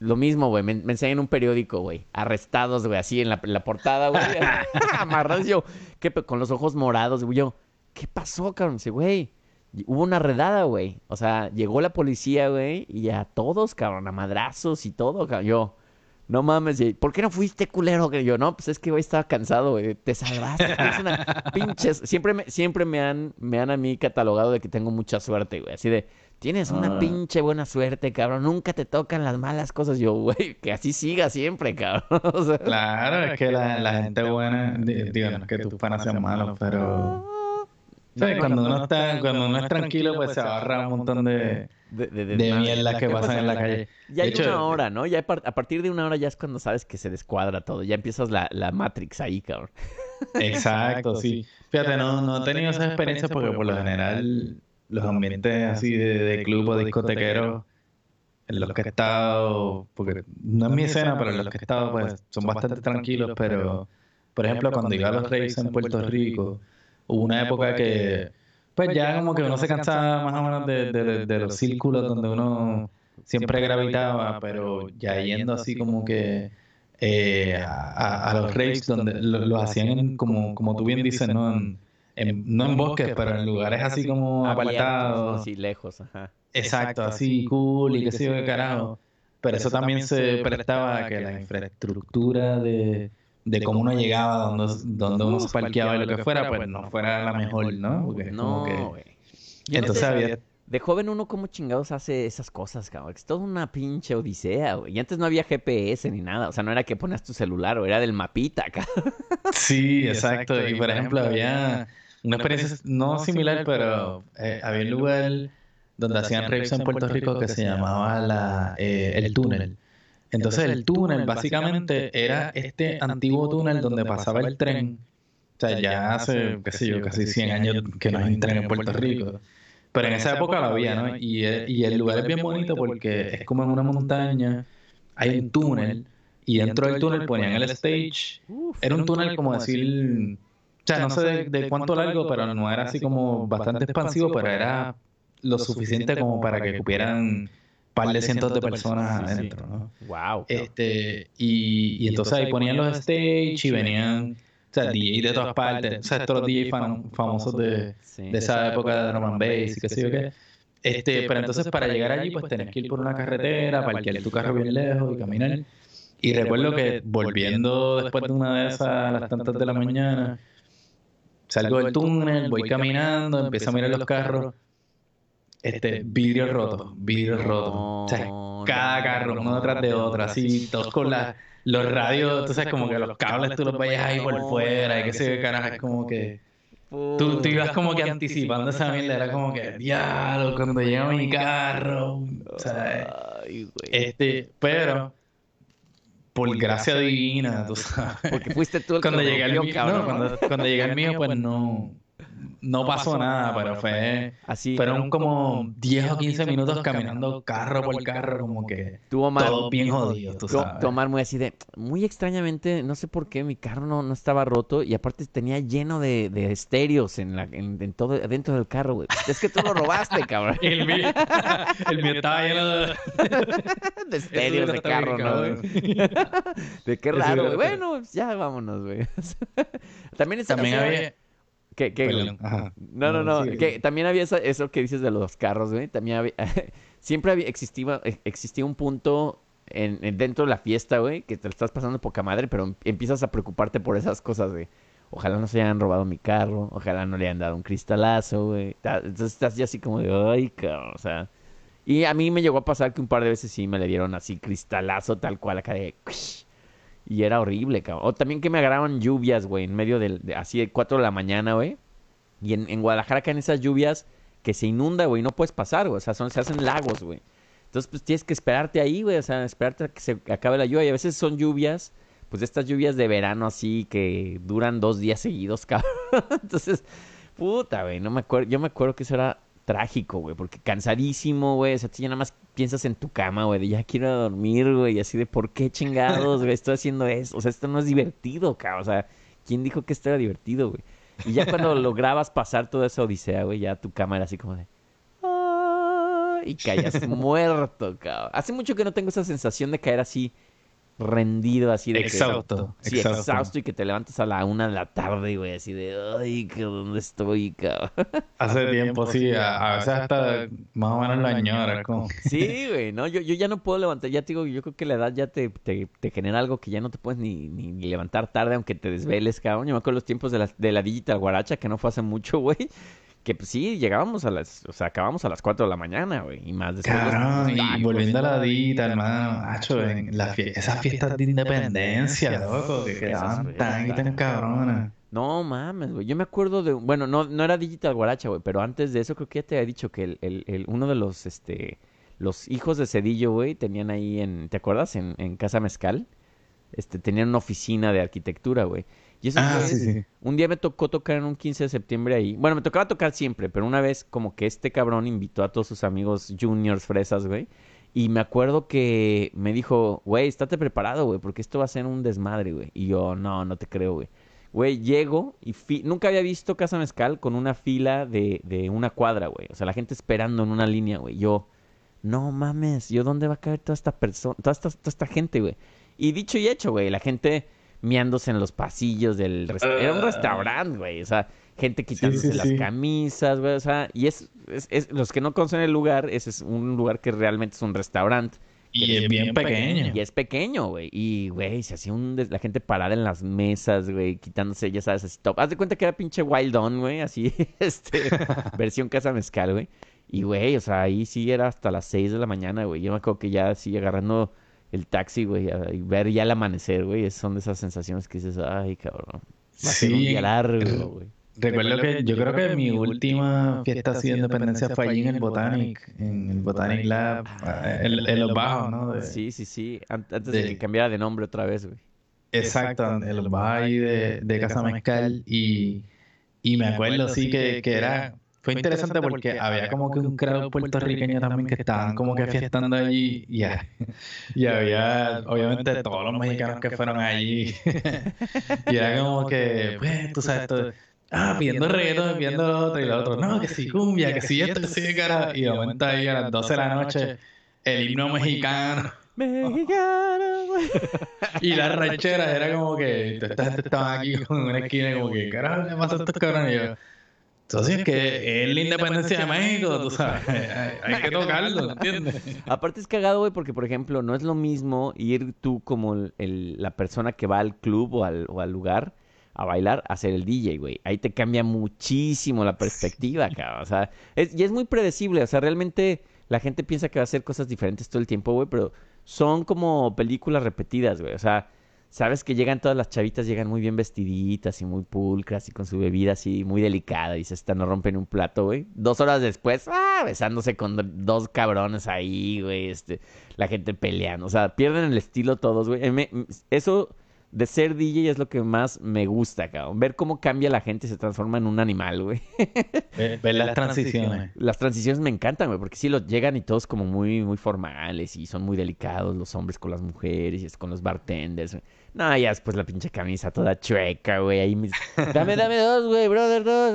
lo mismo, güey. Me, me enseñan un periódico, güey. Arrestados, güey, así en la, en la portada, güey. Amarrados, yo, ¿qué, con los ojos morados, güey. Yo, ¿qué pasó, cabrón? Dice, güey, hubo una redada, güey. O sea, llegó la policía, güey, y a todos, cabrón, a madrazos y todo, cabrón. Yo, no mames, ¿por qué no fuiste culero? Yo, no, pues es que, güey, estaba cansado, güey. Te salvaste. Es una pinches. Siempre me, siempre me han, me han a mí catalogado de que tengo mucha suerte, güey. Así de, Tienes una ah. pinche buena suerte, cabrón. Nunca te tocan las malas cosas. Yo, güey, que así siga siempre, cabrón. claro, es que la, gente buena, digo, no es que tus panas sean malos, pero... cuando uno está, cuando uno es tranquilo, pues se ahorra un montón de, de, de, mierda que pasan en la calle. Ya hay una hora, ¿no? Ya a partir de una hora ya es cuando sabes que se descuadra todo. Ya empiezas la, la Matrix ahí, cabrón. Exacto, sí. Fíjate, no, no he tenido esa experiencia porque por lo general los ambientes así de, club o discotequeros en los que he estado, porque no es mi escena, pero en los que he estado pues son bastante tranquilos, pero por ejemplo cuando iba a los raves en Puerto Rico, hubo una época que pues ya como que uno se cansaba más o menos de, los círculos donde uno siempre gravitaba, pero ya yendo así como que eh, a, los raves donde lo, hacían como, como tú bien dices, ¿no? No en bosques, pero en lugares así como apartados. Así lejos, ajá. Exacto, así cool y qué sé yo qué carajo. Pero eso también se prestaba a que la infraestructura de, de cómo uno llegaba, donde, donde uno se parqueaba y lo que fuera, pues no fuera la mejor, ¿no? Porque no, güey. Entonces había... De joven uno como chingados hace esas cosas, cabrón. Es toda una pinche odisea, güey. Y antes no había GPS ni nada. O sea, no era que ponías tu celular o era del mapita, cabrón. Sí, exacto. Y por ejemplo, había una experiencia no similar, pero eh, había un lugar donde hacían raves en Puerto Rico que se llamaba la, eh, el túnel. Entonces el túnel básicamente era este antiguo túnel donde pasaba el tren. O sea, ya hace, qué sé yo, casi 100 años que no hay un tren en Puerto Rico. Pero en esa época lo había, ¿no? Y, y el lugar es bien bonito porque es como en una montaña, hay un túnel, y dentro del túnel ponían el stage. Era un túnel como decir o sea, no sé de, cuánto largo, pero no era así como bastante expansivo, pero era lo suficiente como para que cupieran un par de cientos de personas adentro, ¿no? Wow. Este, y, y entonces ahí ponían los stage y venían, o sea, DJ de todas partes, o sea, estos los DJ famosos de, de esa época de Roman Bass y qué sé yo qué. Este, pero entonces para llegar allí, pues tenés que ir por una carretera, parquear tu carro bien lejos y caminar. Y recuerdo que volviendo después de una de esas a las tantas de la mañana, Salgo del túnel, voy caminando, empiezo a mirar los carros. este, vidrio roto, vidrio roto. O sea, cada carro, uno detrás de otro, así, todos con la, los radios, sabes, como que los cables tú los veías ahí por fuera, y que se carajo, es como que... Tú, tú, ibas como que anticipando esa mierda, era como que, diablo, cuando llega mi carro, o sea, este, pero por gracia divina, tú sabes. Porque fuiste tú el cuando que llegué el mío, no, cuando, cuando llegué el mío, pues no, no pasó nada, pero fue. Así. Fueron como 10 o 15 minutos caminando carro por carro, como que. Tuvo todo bien jodido, tú sabes. Tu Omar muy así de. Muy extrañamente, no sé por qué, mi carro no, no estaba roto y aparte tenía lleno de, de estéreos en, la, en, en todo, dentro del carro, güey. Es que tú lo robaste, cabrón. el, mío, el mío estaba lleno de. de estéreos de carro, ¿no? de qué raro, güey. Bueno, ya vámonos, güey. También, es, También había. Que, que, no, no, no. Sí, que también había eso, eso, que dices de los carros, güey. También había, siempre había, existía, existía un punto en, en, dentro de la fiesta, güey, que te lo estás pasando poca madre, pero empiezas a preocuparte por esas cosas, güey. Ojalá no se hayan robado mi carro, ojalá no le hayan dado un cristalazo, güey. Entonces estás ya así como de, ay, cabrón, o sea. Y a mí me llegó a pasar que un par de veces sí me le dieron así cristalazo, tal cual, acá de. Y era horrible, cabrón. O también que me agarraban lluvias, güey, en medio del, de, así de 4 de la mañana, güey. Y en, en Guadalajara caen esas lluvias que se inunda, güey, no puedes pasar, güey. O sea, se hacen lagos, güey. Entonces, pues tienes que esperarte ahí, güey. O sea, esperarte a que se acabe la lluvia. Y a veces son lluvias, pues estas lluvias de verano así que duran dos días seguidos, cabrón. Entonces, puta, güey, no me acuerdo. Yo me acuerdo que eso era trágico, güey, porque cansadísimo, güey, o sea, tú ya nada más piensas en tu cama, güey, de ya quiero dormir, güey, y así de por qué chingados, güey, estoy haciendo eso, o sea, esto no es divertido, cabrón, o sea, ¿quién dijo que esto era divertido, güey? Y ya cuando lograbas pasar toda esa odisea, güey, ya tu cama era así como de... Y caías muerto, cabrón. Hace mucho que no tengo esa sensación de caer así rendido, así de exhausto, que, sí, exhausto. exhausto. y que te levantas a la una de la tarde, güey, así de, ay, que dónde estoy, cabrón. Hace tiempo, sí, a, a, veces hasta más o menos la añora, como. Sí, güey, no, yo, yo ya no puedo levantar, ya te digo, yo creo que la edad ya te, te, te genera algo que ya no te puedes ni, ni, ni, levantar tarde, aunque te desveles, cabrón. Yo me acuerdo los tiempos de la, de la Digital Guaracha, que no fue hace mucho, güey que pues sí, llegábamos a las, o sea, acabamos a las 4 de la mañana, güey, y más después. Cabrón, y volviendo a la dita, hermano, macho, en la fie esas fiestas de independencia, loco, que quedaban tan y tan cabronas. No mames, güey. Yo me acuerdo de, bueno, no, no era Digital Guaracha, güey, pero antes de eso creo que ya te había dicho que el, el, el uno de los, este, los hijos de Cedillo, güey, tenían ahí en, ¿te acuerdas? En, en Casa Mezcal, este, tenían una oficina de arquitectura, güey. Y eso ah, fue, sí, sí. un día me tocó tocar en un 15 de septiembre ahí. Bueno, me tocaba tocar siempre, pero una vez como que este cabrón invitó a todos sus amigos juniors fresas, güey. Y me acuerdo que me dijo, güey, estate preparado, güey, porque esto va a ser un desmadre, güey. Y yo, no, no te creo, güey. Güey, llego y nunca había visto Casa Mezcal con una fila de, de una cuadra, güey. O sea, la gente esperando en una línea, güey. Yo, no mames, ¿yo dónde va a caer toda esta persona, toda esta, toda esta gente, güey? Y dicho y hecho, güey, la gente miándose en los pasillos del restaurante. Era un restaurante, güey. O sea, gente quitándose Sí, sí, las sí. camisas, güey. O sea, y es, es, es- los que no conocen el lugar, ese es un lugar que realmente es un restaurante. Y es bien pequeño. Y es pequeño, güey. Y, güey, se hacía un... la gente parada en las mesas, güey, quitándose, ya sabes, así top. Haz de cuenta que era pinche Wild On, güey, así, este, versión Casa Mezcal, güey. Y, güey, o sea, ahí sí era hasta las 6 de la mañana, güey. Yo me acuerdo que ya así agarrando el taxi, güey, y ver ya el amanecer, güey. Son de esas sensaciones que dices, ay, cabrón. Va a ser un Sí, día largo, güey. Recuerdo que yo creo que mi última fiesta así de independencia fue allí en el Botanic, en el Botanic Lab, en, en los bajos, ¿no? De- Sí, sí, sí. An- Antes de de- que cambiara de nombre otra vez, güey. Exacto, en los bajos ahí de, de Casa Mezcal y, y me acuerdo sí que, que era, fue interesante porque había como que un crowd puertorriqueño también que estaban como que fiestando allí y, había obviamente todos los mexicanos que fueron allí y era como que, pues, tú sabes, todo, ah, pidiendo reggaetón, pidiendo lo otro y lo otro, no, que sí cumbia, que sí esto, que sí cara, y de momento ahí a las 12 de la noche el himno mexicano. Mexicano, y las rancheras era como que esta gente estaba aquí con una esquina como que carajo le pasa a estos cabrones yo entonces es que es la independencia de México, tú sabes, hay, hay que tocarlo, ¿entiendes? Aparte es cagado, güey, porque, por ejemplo, no es lo mismo ir tú como el, el- la persona que va al club o al, o al lugar a bailar a ser el DJ, güey. Ahí te cambia muchísimo la perspectiva, cabrón. O sea, es, y es muy predecible. O sea, realmente la gente piensa que va a hacer cosas diferentes todo el tiempo, güey, pero son como películas repetidas, güey. O sea, sabes que llegan todas las chavitas, llegan muy bien vestiditas y muy pulcras y con su bebida así muy delicada y se están no rompen un plato, güey. Dos horas después, ah, besándose con dos cabrones ahí, güey, este, la gente peleando. O sea, pierden el estilo todos, güey. Eso de ser DJ es lo que más me gusta, cabrón. Ver cómo cambia la gente y se transforma en un animal, güey. Ver, las transiciones. Las transiciones me encantan, güey, porque sí los llegan y todos como muy, muy formales y son muy delicados los hombres con las mujeres y con los bartenders. No, ya después la pinche camisa toda chueca, güey. Ahí me... Dame, dame dos, güey, brother, dos.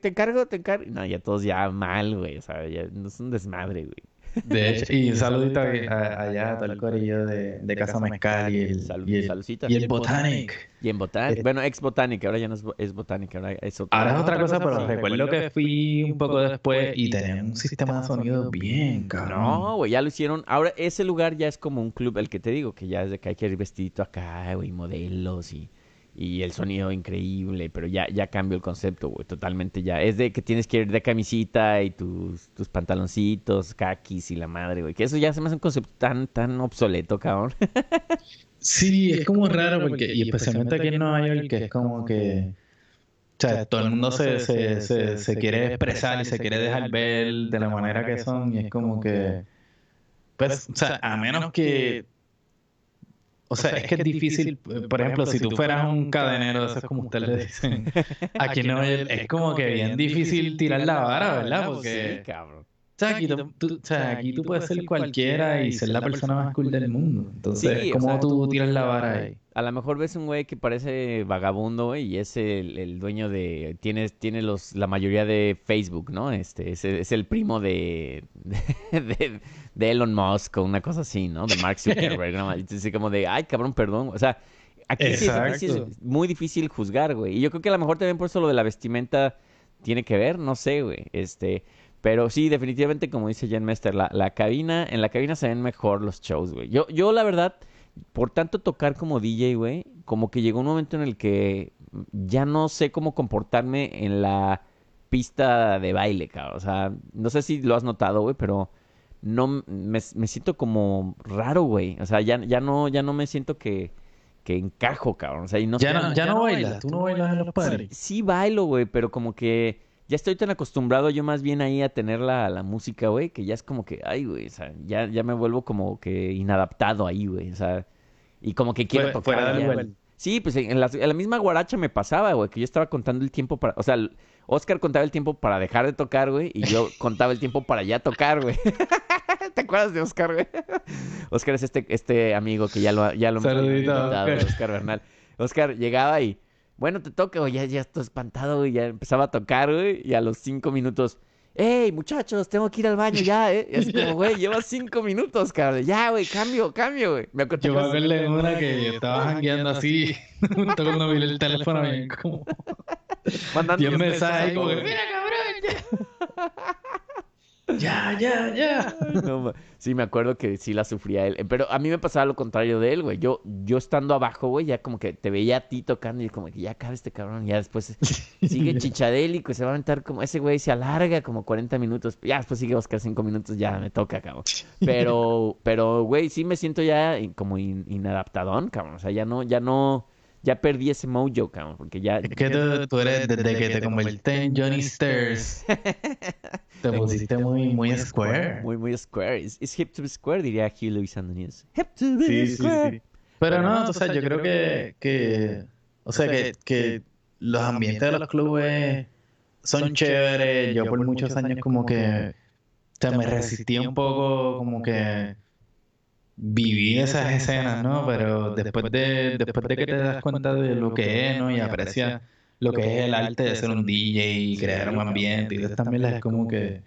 te encargo, te encargo. No, ya todos ya mal, güey. O sea, ya es un desmadre, güey. De hecho, y un saludito allá a todo el corillo de, de Casa Mezcal y el, y el, y el Botanic. Y en Botanic, bueno, ex Botanic, ahora ya no es, es Botanic, ahora es otra. Ahora es otra cosa, pero recuerdo que fui un poco después y tenía un sistema de sonido bien, cabrón. No, güey, ya lo hicieron. Ahora ese lugar ya es como un club, el que te digo, que ya es de que hay que ir vestidito acá, güey, modelos y y el sonido increíble, pero ya, ya cambió el concepto, güey, totalmente ya. Es de que tienes que ir de camisita y tus, tus pantaloncitos, kakis y la madre, güey. Que eso ya se me hace un concepto tan, tan obsoleto, cabrón. sí, es como raro porque, y especialmente aquí en Nueva York, que es como que... O sea, todo el mundo se, se, se, se quiere expresar y se quiere dejar ver de la manera que son y es como que... Pues, o sea, a menos que o sea, es que es difícil, por ejemplo, si tú fueras un cadenero, eso es como ustedes le dicen, aquí no es como que bien difícil tirar la vara, ¿verdad? Porque, sí, cabrón. O aquí tú, o aquí tú puedes ser cualquiera y ser la persona más cool del mundo. Entonces, ¿cómo tú tiras la vara ahí? A lo mejor ves un güey que parece vagabundo, güey, y es el, el, dueño de... Tiene, tiene los, la mayoría de Facebook, ¿no? Este, es, es el primo de, de, de, Elon Musk o una cosa así, ¿no? De Mark Zuckerberg, ¿no? Así como de, ay, cabrón, perdón. O sea, aquí sí es, muy difícil juzgar, güey. Y yo creo que a lo mejor también por eso lo de la vestimenta tiene que ver, no sé, güey. Este... Pero sí, definitivamente, como dice Jen Mester, la, la cabina, en la cabina se ven mejor los shows, güey. Yo, yo, la verdad, por tanto tocar como DJ, güey, como que llegó un momento en el que ya no sé cómo comportarme en la pista de baile, cabrón. O sea, no sé si lo has notado, güey, pero no me, siento como raro, güey. O sea, ya, ya no, ya no me siento que, que encajo, cabrón. O sea, y no ya, no, ya no bailas, tú no bailas en los padres. sí bailo, güey, pero como que ya estoy tan acostumbrado yo más bien ahí a tener la, la música, güey, que ya es como que, ay, güey, o sea, ya, ya me vuelvo como que inadaptado ahí, güey, o sea, y como que quiero tocar. Fuera Sí, pues en la, en la, misma guaracha me pasaba, güey, que yo estaba contando el tiempo para, o sea, Oscar contaba el tiempo para dejar de tocar, güey, y yo contaba el tiempo para ya tocar, güey. ¿Te acuerdas de Oscar, güey? Oscar es este, este amigo que ya lo, ya lo hemos invitado, Oscar Bernal. Oscar llegaba y bueno, te toca, güey, ya, ya estoy espantado, güey, ya empezaba a tocar, güey, y a los cinco minutos, ¡Ey, muchachos, tengo que ir al baño ya, eh! Así como, güey, lleva cinco minutos, cabrón. Ya, güey, cambio, cambio, güey. Me acuerdo Yo me acuerdo de una que estaba jangueando así, junto cuando vi el teléfono, bien como... Mandando un mensaje, como ¡mira, cabrón! Ya, ya, ya. sí, me acuerdo que sí la sufría él. Pero a mí me pasaba lo contrario de él, güey. Yo, yo estando abajo, güey, ya como que te veía a ti tocando y como que ya cabe este cabrón. Ya después sigue chichadélico y se va a aventar como ese güey se alarga como 40 minutos. Ya después sigue Oscar 5 minutos, ya me toca, cabrón. Pero, pero, güey, sí me siento ya como inadaptadón, cabrón. O sea, ya no, ya no ya perdí ese mojo, cabrón, porque ya... Es que tú, eres, desde que te convertiste en Johnny Stairs, te pusiste muy, muy square. Muy, muy square. Es hip to be square, diría Hugh Lewis Andonius. Hip to be square. Sí, sí. Pero no, o sea, yo creo que, que o sea, que, que los ambientes de los clubes son chéveres. Yo por muchos años como que, o sea, me resistí un poco como que viví esas escenas, ¿no? Pero después de, después de que te das cuenta de lo que es, ¿no? Y aprecias lo que es el arte de ser un DJ y crear un ambiente, y también es como que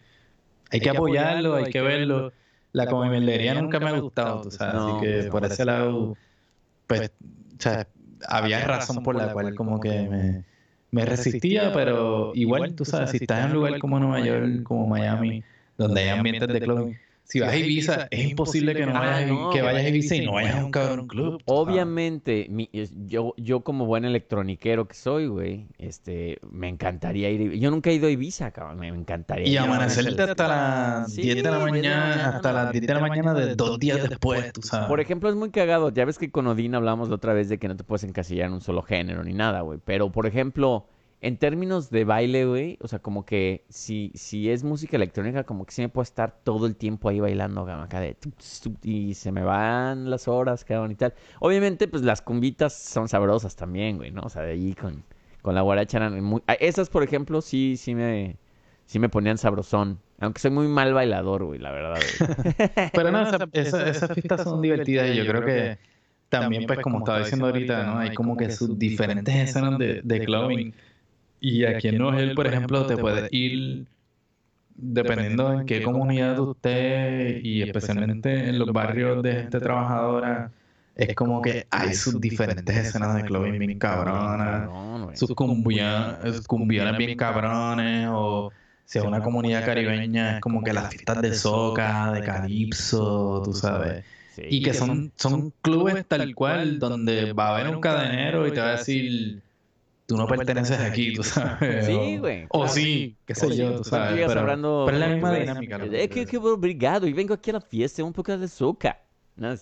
hay que apoyarlo, hay que verlo. La comemelería nunca me ha gustado, tú sabes, así que por ese lado, pues, o sea, había razón por la cual como que me, me resistía, pero igual, tú sabes, si estás en un lugar como Nueva York, como Miami, donde hay ambientes de club si vas a Ibiza, es imposible que no vayas, que vayas a Ibiza y no vayas a un cabrón club. Obviamente, yo, yo como buen electroniquero que soy, güey, este, me encantaría ir. Yo nunca he ido a Ibiza, cabrón, me encantaría. Y amanecerte hasta las 10 de la mañana, hasta las 10 de la mañana de dos días después, tú sabes. Por ejemplo, es muy cagado. Ya ves que con Odín hablamos la otra vez de que no te puedes encasillar en un solo género ni nada, güey. Pero, por ejemplo en términos de baile, güey, o sea, como que si, si es música electrónica, como que sí me puedo estar todo el tiempo ahí bailando acá de... Y se me van las horas, cabrón, y tal. Obviamente, pues las cumbitas son sabrosas también, güey, ¿no? O sea, de ahí con, con la guaracha muy... Esas, por ejemplo, sí, sí me, sí me ponían sabrosón. Aunque soy muy mal bailador, güey, la verdad. Pero no, esas fiestas son divertidas y yo creo que también, pues, como estaba diciendo ahorita, ¿no? Hay como que sus diferentes escenas de, de clubbing y aquí en Nogel, por ejemplo, te puedes ir dependiendo en qué comunidad usted y especialmente en los barrios de gente trabajadora, es como que hay sus diferentes escenas de clubbing bien cabronas, sus cumbiones bien cabrones, o si es una comunidad caribeña, es como que las fiestas de soca, de calipso, tú sabes. Y que son, son clubes tal cual donde va a haber un cadenero y te va a decir tú no perteneces aquí, tú sabes. Sí, güey. O, sí, qué sé yo, tú sabes. Pero, pero, es la misma dinámica. Es que, que obrigado, y vengo aquí a la fiesta, un poco de soca.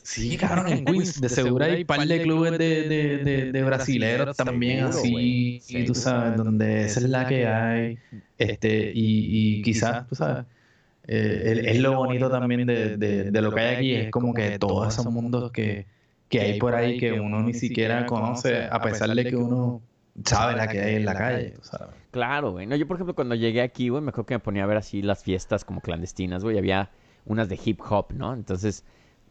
Sí, cabrón, en Queens, de seguro hay un par de clubes de, de, de, de brasileros también así, y tú sabes, donde esa es la que hay, este, y, y quizás, tú sabes, eh, es lo bonito también de, de, lo que hay aquí, es como que todos esos mundos que, que hay por ahí que uno ni siquiera conoce, a pesar de que uno sabe la que hay en la calle, ¿sabes? Claro, güey. No, yo, por ejemplo, cuando llegué aquí, güey, me acuerdo que me ponía a ver así las fiestas como clandestinas, güey. Había unas de hip hop, ¿no? Entonces,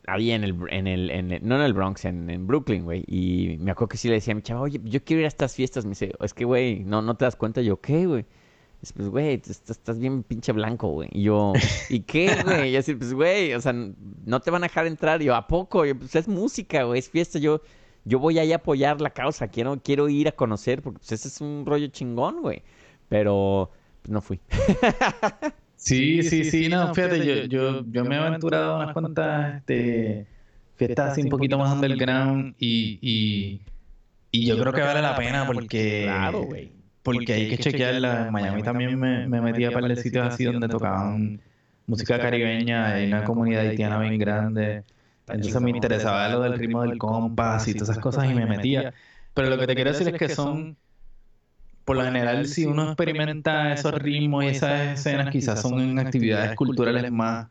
había en el, en el, en no en el Bronx, en, en Brooklyn, güey. Y me acuerdo que sí le decía a mi chava, oye, yo quiero ir a estas fiestas. Me dice, es que, güey, no, no te das cuenta. Yo, ¿qué, güey? pues, güey, estás bien pinche blanco, güey. Y yo, ¿y qué, güey? Y así, pues, güey, o sea, no te van a dejar entrar. Y yo, ¿a poco? Y yo, pues es música, güey, es fiesta. Yo, yo voy ahí a apoyar la causa, quiero, quiero ir a conocer, porque pues, ese es un rollo chingón, güey. Pero pues, no fui. sí, sí, sí, no, fíjate, yo, yo, yo me he aventurado a unas cuantas este, fiestas así un poquito más underground y, y, y yo creo que vale la pena porque... Claro, güey. Porque hay que chequearla. En Miami también me, me metí a par de sitios así donde tocaban música caribeña, hay una comunidad haitiana bien grande. Entonces me interesaba lo del ritmo del compás y todas esas cosas y me metía. Pero lo que te quiero decir es que son, por lo general, si uno experimenta esos ritmos y esas escenas, quizás son en actividades culturales más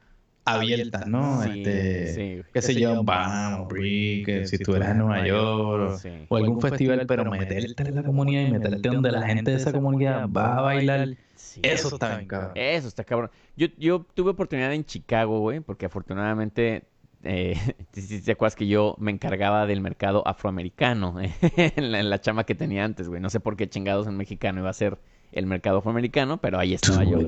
abiertas, ¿no? Sí, este, sí. qué sé yo, BAM, Brick, si estuvieras en Nueva York o, algún festival, pero meterte en la comunidad y meterte donde la gente de esa comunidad va a bailar. eso está bien, cabrón. Eso está cabrón. Yo, yo tuve oportunidad en Chicago, güey, porque afortunadamente eh, si te acuerdas que yo me encargaba del mercado afroamericano en, la, chama que tenía antes, güey. No sé por qué chingados en mexicano iba a ser el mercado afroamericano, pero ahí estaba yo.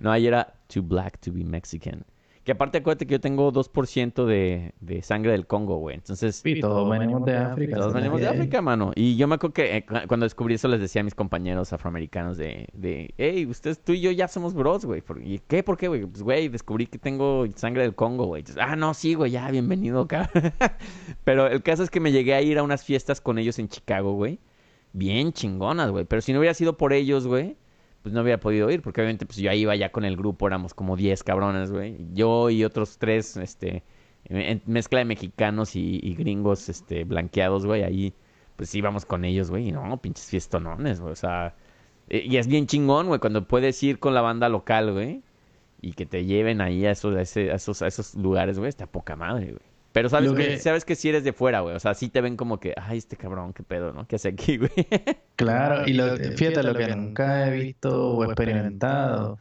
No, ahí era too black to be Mexican. Que aparte, acuérdate que yo tengo 2% de, de sangre del Congo, güey. Entonces. Sí, todos venimos de África. Todos venimos de África, mano. Y yo me acuerdo que eh, cuando descubrí eso les decía a mis compañeros afroamericanos de, de hey, ustedes, tú y yo ya somos bros, güey. ¿Y qué? ¿Por qué, güey? Pues, güey, descubrí que tengo sangre del Congo, güey. ah, no, sí, güey, ya, bienvenido acá. Pero el caso es que me llegué a ir a unas fiestas con ellos en Chicago, güey. Bien chingonas, güey. Pero si no hubiera sido por ellos, güey pues no había podido ir, porque obviamente pues yo ahí iba ya con el grupo, éramos como 10 cabrones, güey. Yo y otros tres, este, mezcla de mexicanos y, gringos, este, blanqueados, güey, ahí pues íbamos con ellos, güey, y no, pinches fiestonones, güey, o sea, e, y es bien chingón, güey, cuando puedes ir con la banda local, güey, y que te lleven ahí a esos, a, esos, a esos lugares, güey, está poca madre, güey. Pero sabes que... sabes que si eres de fuera, güey. O sea, sí te ven como que, ay, este cabrón, qué pedo, ¿no? ¿Qué hace aquí, güey? Claro, y lo, fíjate, lo que nunca he visto o experimentado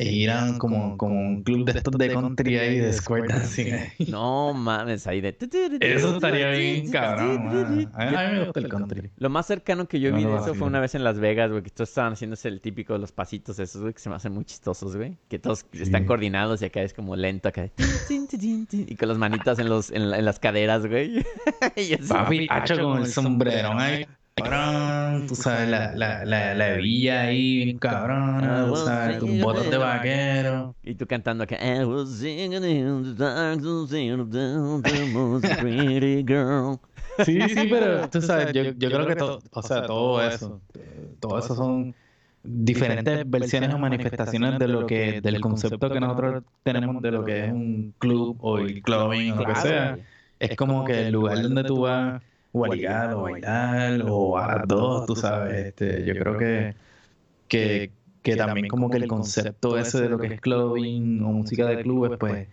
e irán como, como un club de estos de country ahí de square dancing. No mames, ahí de. Eso estaría bien, cabrón. A mí, me gusta el country. Lo más cercano que yo vi de eso fue una vez en Las Vegas, güey, que todos estaban haciéndose el típico de los pasitos esos, güey, que se me hacen muy chistosos, güey. Que todos están coordinados y acá es como lento, acá. Y con las manitas en, los, en, las caderas, güey. Papi, hacho con el sombrero, ahí cabrón, tú sabes, la, la, la, la hebilla ahí, bien cabrón, tú sabes, tus botas de vaquero. Y tú cantando acá. I was singing in the dark, singing down the most pretty girl. Sí, sí, pero tú sabes, yo, yo creo que todo, o sea, todo eso, todo eso son diferentes versiones o manifestaciones de lo que, del concepto que nosotros tenemos de lo que es un club o el clubbing o lo que sea. Es como que el lugar donde tú vas o a ligar o a bailar o a las dos, tú sabes. Este, yo creo que, que, que también como que el concepto ese de lo que es clubbing o música de clubes, pues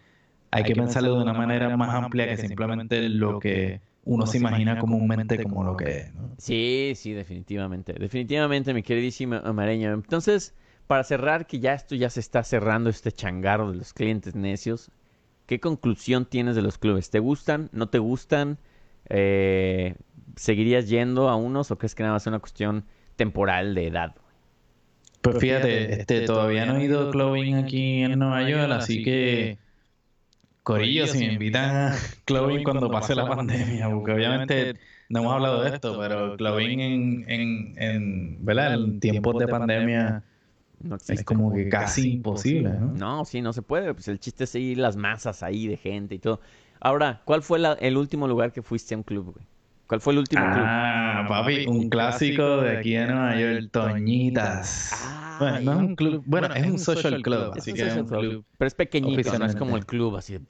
hay que pensarlo de una manera más amplia que simplemente lo que uno se imagina comúnmente como lo que es. ¿no? Sí, sí, definitivamente. Definitivamente, mi queridísima Amareña. Entonces, para cerrar, que ya esto ya se está cerrando, este changarro de los clientes necios, ¿qué conclusión tienes de los clubes? ¿Te gustan? ¿No te gustan? Eh, ¿Seguirías yendo a unos o crees que nada más es una cuestión temporal de edad? Pues fíjate, este, todavía no he ido clubbing aquí en Nueva York, así que Corillo, si me invitan a clubbing cuando pase la pandemia, porque obviamente no hemos hablado de esto, pero clubbing en, en, en, ¿verdad? en tiempos de pandemia No es como que casi imposible, ¿no? No, sí, no se puede. Pues el chiste es seguir las masas ahí de gente y todo. Ahora, ¿cuál fue la- el último lugar que fuiste a un club, güey? ¿Cuál fue el último club? Ah, papi, un clásico de aquí de Nueva York, Toñitas. Ah, Bueno, no es un club, bueno, es un social club, así que es un club. club. Pero es pequeñito, no es como el club así de...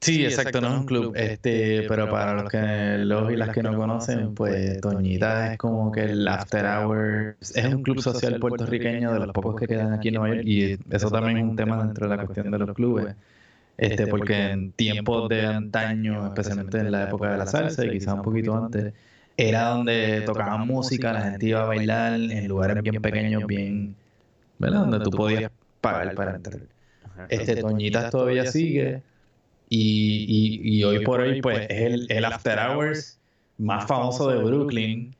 Sí, exacto, no es un club. Este, pero para los que los y las que no conocen, pues Toñitas es como que el after hours, es un club social puertorriqueño de los pocos que quedan aquí en Nueva York y eso también es un tema dentro de la cuestión de los clubes. Este, porque en tiempos de antaño, especialmente en la época de la salsa y quizás un poquito antes, era donde tocaban música, la gente iba a bailar en lugares bien pequeños, bien, ¿verdad? Donde tú podías pagar para entrar. Este Toñitas todavía sigue y, y, y hoy por hoy pues es el, el after hours más famoso de Brooklyn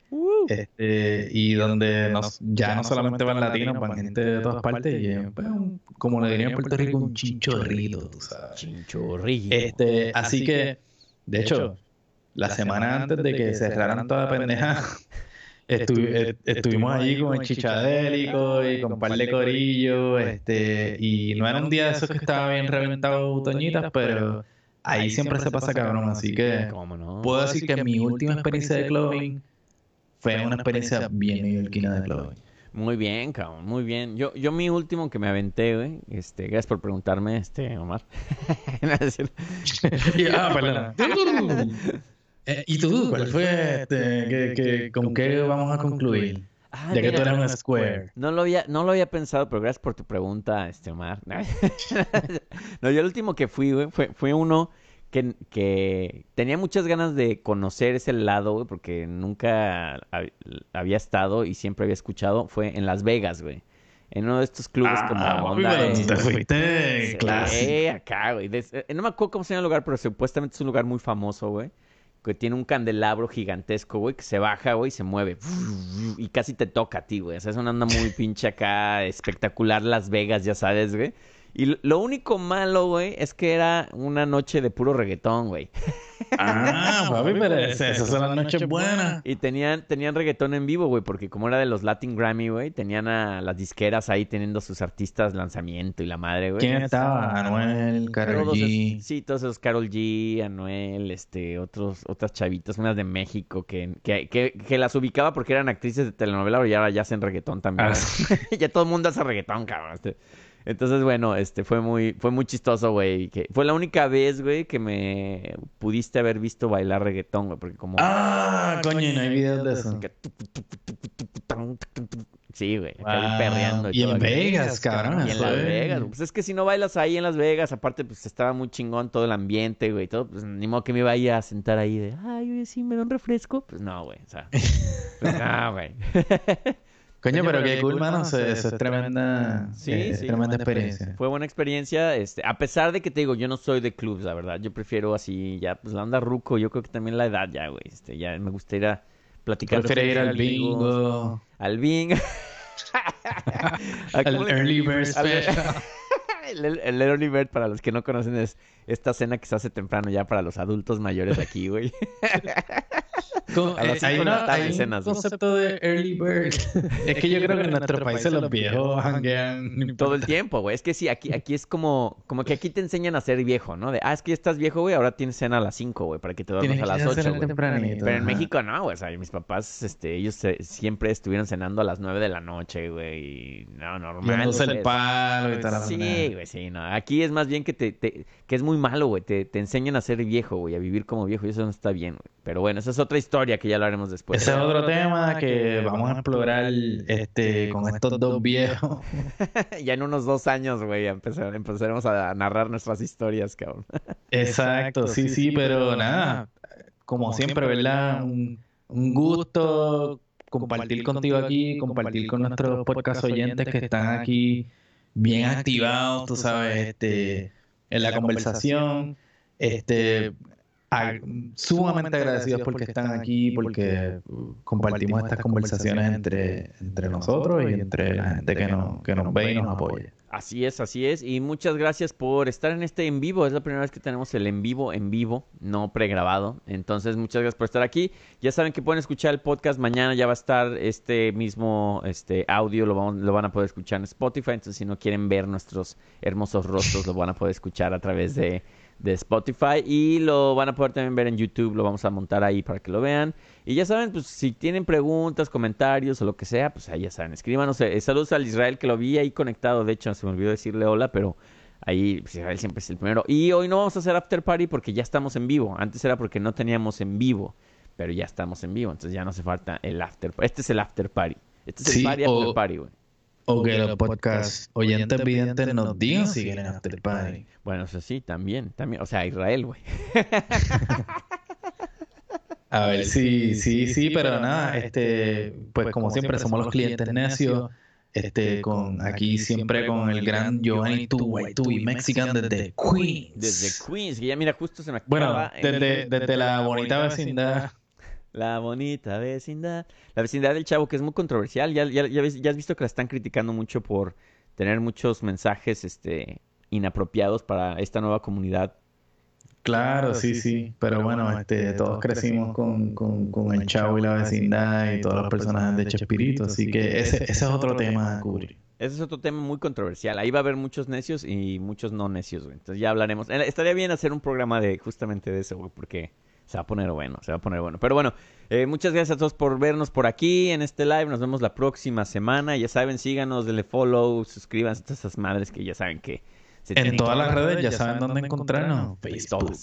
este, y donde nos, ya no solamente van latinos, van gente de todas partes y es, pues, un- como le dirían en Puerto Rico, un chinchorrito, tú sabes. Chinchorrillo. Este, así que, de hecho, la semana antes de que cerraran toda pendeja, estu- eh, estuvimos allí con el chichadélico y con un par de corillos, este, y no era un día de esos que estaba bien reventado Toñitas, pero ahí siempre se pasa cabrón, así que ¿Cómo no? puedo decir que mi última experiencia de clubbing fue una experiencia bien neoyorquina de clubbing. Muy bien, cabrón, muy bien. Yo, yo mi último que me aventé, güey, este, gracias por preguntarme, este, Omar. No, ah. Eh, ¿Y tú? ¿Cuál fue? Este, que, que- ¿Con qué vamos a concluir? Ah, Ya que tú eres un square. No lo había, no lo había pensado, pero gracias por tu pregunta, este Omar. No, yo el último que fui, güey, fue, fue uno que, que tenía muchas ganas de conocer ese lado, güey, porque nunca hab- había estado y siempre había escuchado. Fue en Las Vegas, güey. En uno de estos clubes como Ah, papi, onda pero de- te fuiste Sí, clásico. acá, güey. Eh, no me acuerdo cómo se llama el lugar, pero supuestamente es un lugar muy famoso, güey. Que tiene un candelabro gigantesco, güey, que se baja, güey, y se mueve. Y casi te toca a ti, güey. O sea, es una onda muy pinche acá, espectacular Las Vegas, ya sabes, güey. Y lo- único malo, güey, es que era una noche de puro reggaetón, güey. Ah, papi, pero ese- esas son las noches buenas. Y tenían, tenían reggaetón en vivo, güey, porque como era de los Latin Grammy, güey, tenían a las disqueras ahí teniendo sus artistas lanzamiento y la madre, güey. ¿Quién estaba? Anuel, Todos G. esos- sí, todos esos Carol G, Anuel, este, otros, otras chavitas, unas de México que, que, que, que las ubicaba porque eran actrices de telenovela, pero ya, ahora ya hacen reggaetón también. Ah, ya todo el mundo hace reggaetón, cabrón. este. Entonces, bueno, este fue muy, fue muy chistoso, güey. Que fue la única vez, güey, que me pudiste haber visto bailar reggaetón, güey, porque como Ah, coño, no hay videos de eso. Sí, güey, acá bien perreando. Y en. Vegas, cabrón. Y en Las Vegas, pues es que si no bailas ahí en Las Vegas, aparte pues estaba muy chingón todo el ambiente, güey, todo, pues ni modo que me vaya a sentar ahí de, ay, oye, sí, me da un refresco, pues no, güey, o sea, pues no, güey. Coño, pero qué cool, mano. Eso, eso es tremenda, Sí, eh, sí. tremenda experiencia. Fue buena experiencia, este, a pesar de que te digo, yo no soy de clubs, la verdad, yo prefiero así, ya, pues la onda ruco, yo creo que también la edad ya, güey, este, ya me gustaría platicar con Prefiero ir al amigos, bingo, al bingo, ¿A cómo al early bird al- special. El, el Early Bird, para los que no conocen, es esta cena que se hace temprano ya para los adultos mayores aquí, güey. Con- A las eh, hay de la una- tarde hay un concepto de early bird. es que yo creo que en nuestros países los viejos hanguean. Todo el tiempo, güey. Es que sí, aquí, aquí es como, como que aquí te enseñan a ser viejo, ¿no? De, ah, es que ya estás viejo, güey, ahora tienes cena a las 5, güey, para que te duermas a las hacerlo 8, güey. tempranito, Pero en ajá. México no, güey. O sea, mis papás, este, ellos se- siempre estuvieron cenando a las 9 de la noche, güey. Y no, normal. Güey. el palo y tal. Sí, güey, sí, no. Aquí es más bien que te, te- que es muy malo, güey. Te, te enseñan a ser viejo, güey, a vivir como viejo y eso no está bien, güey. Pero bueno, esa es otra historia que ya lo haremos después. Ese es otro tema que vamos a explorar este, con estos dos viejos. ya en unos dos años, güey, empezar- empezaremos a narrar nuestras historias, cabrón. Exacto, sí, sí, pero nada, como siempre, ¿verdad? Un, un gusto compartir contigo aquí, compartir con nuestros podcast oyentes que están aquí bien activados, tú sabes, este, en la conversación, este, a- sumamente agradecidos porque están aquí, porque compartimos estas conversaciones entre, entre nosotros y entre la gente que nos, que nos ve y nos apoya. Así es, así es. Y muchas gracias por estar en este en vivo. Es la primera vez que tenemos el en vivo, en vivo, no pregrabado. Entonces, muchas gracias por estar aquí. Ya saben que pueden escuchar el podcast. Mañana ya va a estar este mismo este audio. Lo, vamos- lo van a poder escuchar en Spotify. Entonces, si no quieren ver nuestros hermosos rostros, lo van a poder escuchar a través de, de Spotify. Y lo van a poder también ver en YouTube. Lo vamos a montar ahí para que lo vean. Y ya saben, pues si tienen preguntas, comentarios o lo que sea, pues ahí ya saben, escríbanos. Eh, saludos al Israel que lo vi ahí conectado. De hecho, se me olvidó decirle hola, pero ahí pues, Israel siempre es el primero. Y hoy no vamos a hacer after party porque ya estamos en vivo. Antes era porque no teníamos en vivo, pero ya estamos en vivo. Entonces ya no hace falta el after Este es el after party. Este es el Sí, party o- after party, güey. O que los podcast oyentes videntes nos digan si quieren after party. Bueno, eso sí, también, también. O sea, Israel, güey. A ver, sí, sí, sí, pero nada, este, pues como siempre somos los clientes necios, este, con aquí siempre con el gran Giovanni y Mexican desde Queens. Desde Queens, que ya mira, justo se me Bueno, acaba en el- desde, desde la bonita vecindad. La bonita vecindad. La vecindad del chavo, que es muy controversial. Ya, ya, ya, ves- ya has visto que la están criticando mucho por tener muchos mensajes este, inapropiados para esta nueva comunidad. Claro, sí, sí, pero bueno, este, todos crecimos con, con, con el Chavo y la vecindad y todos los personajes de Chespirito, así que ese, ese es otro tema a cubrir. Ese es otro tema muy controversial. Ahí va a haber muchos necios y muchos no necios, güey. Entonces ya hablaremos. Eh, Estaría bien hacer un programa de justamente de eso, güey, porque se va a poner bueno, se va a poner bueno. Pero bueno, eh, muchas gracias a todos por vernos por aquí en este live. Nos vemos la próxima semana. Ya saben, síganos, denle follow, suscríbanse a todas esas madres que ya saben que se En todas las redes ya saben dónde encontrarnos. Facebook.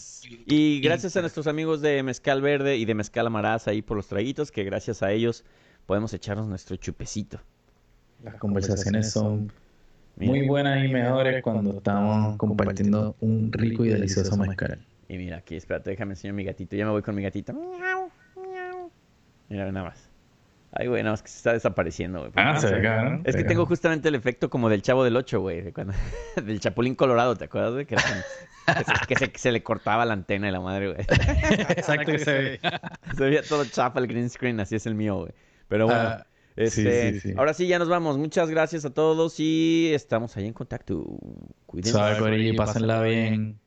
Y gracias a nuestros amigos de Mezcal Verde y de Mezcal Amaraz ahí por los traguitos, que gracias a ellos podemos echarnos nuestro chupecito. Las conversaciones son muy buenas y mejores cuando estamos compartiendo un rico y delicioso mezcal. Y mira, aquí, espérate, déjame enseñar mi gatito. Ya me voy con mi gatito. Mira, nada más. Ay, güey, nada más que se está desapareciendo, güey. Ah, se ve cabrón. Es que tengo justamente el efecto como del Chavo del 8, güey. de cuando- del Chapulín Colorado, ¿te acuerdas, güey? Que, era como- que se, que se- se le cortaba la antena y la madre, güey. Exacto, que se ve. Se veía todo chafa el green screen, así es el mío, güey. Pero bueno, Ah, este, sí, sí, sí. ahora sí ya nos vamos. Muchas gracias a todos y estamos ahí en contacto. Cuídense. Pásenla bien.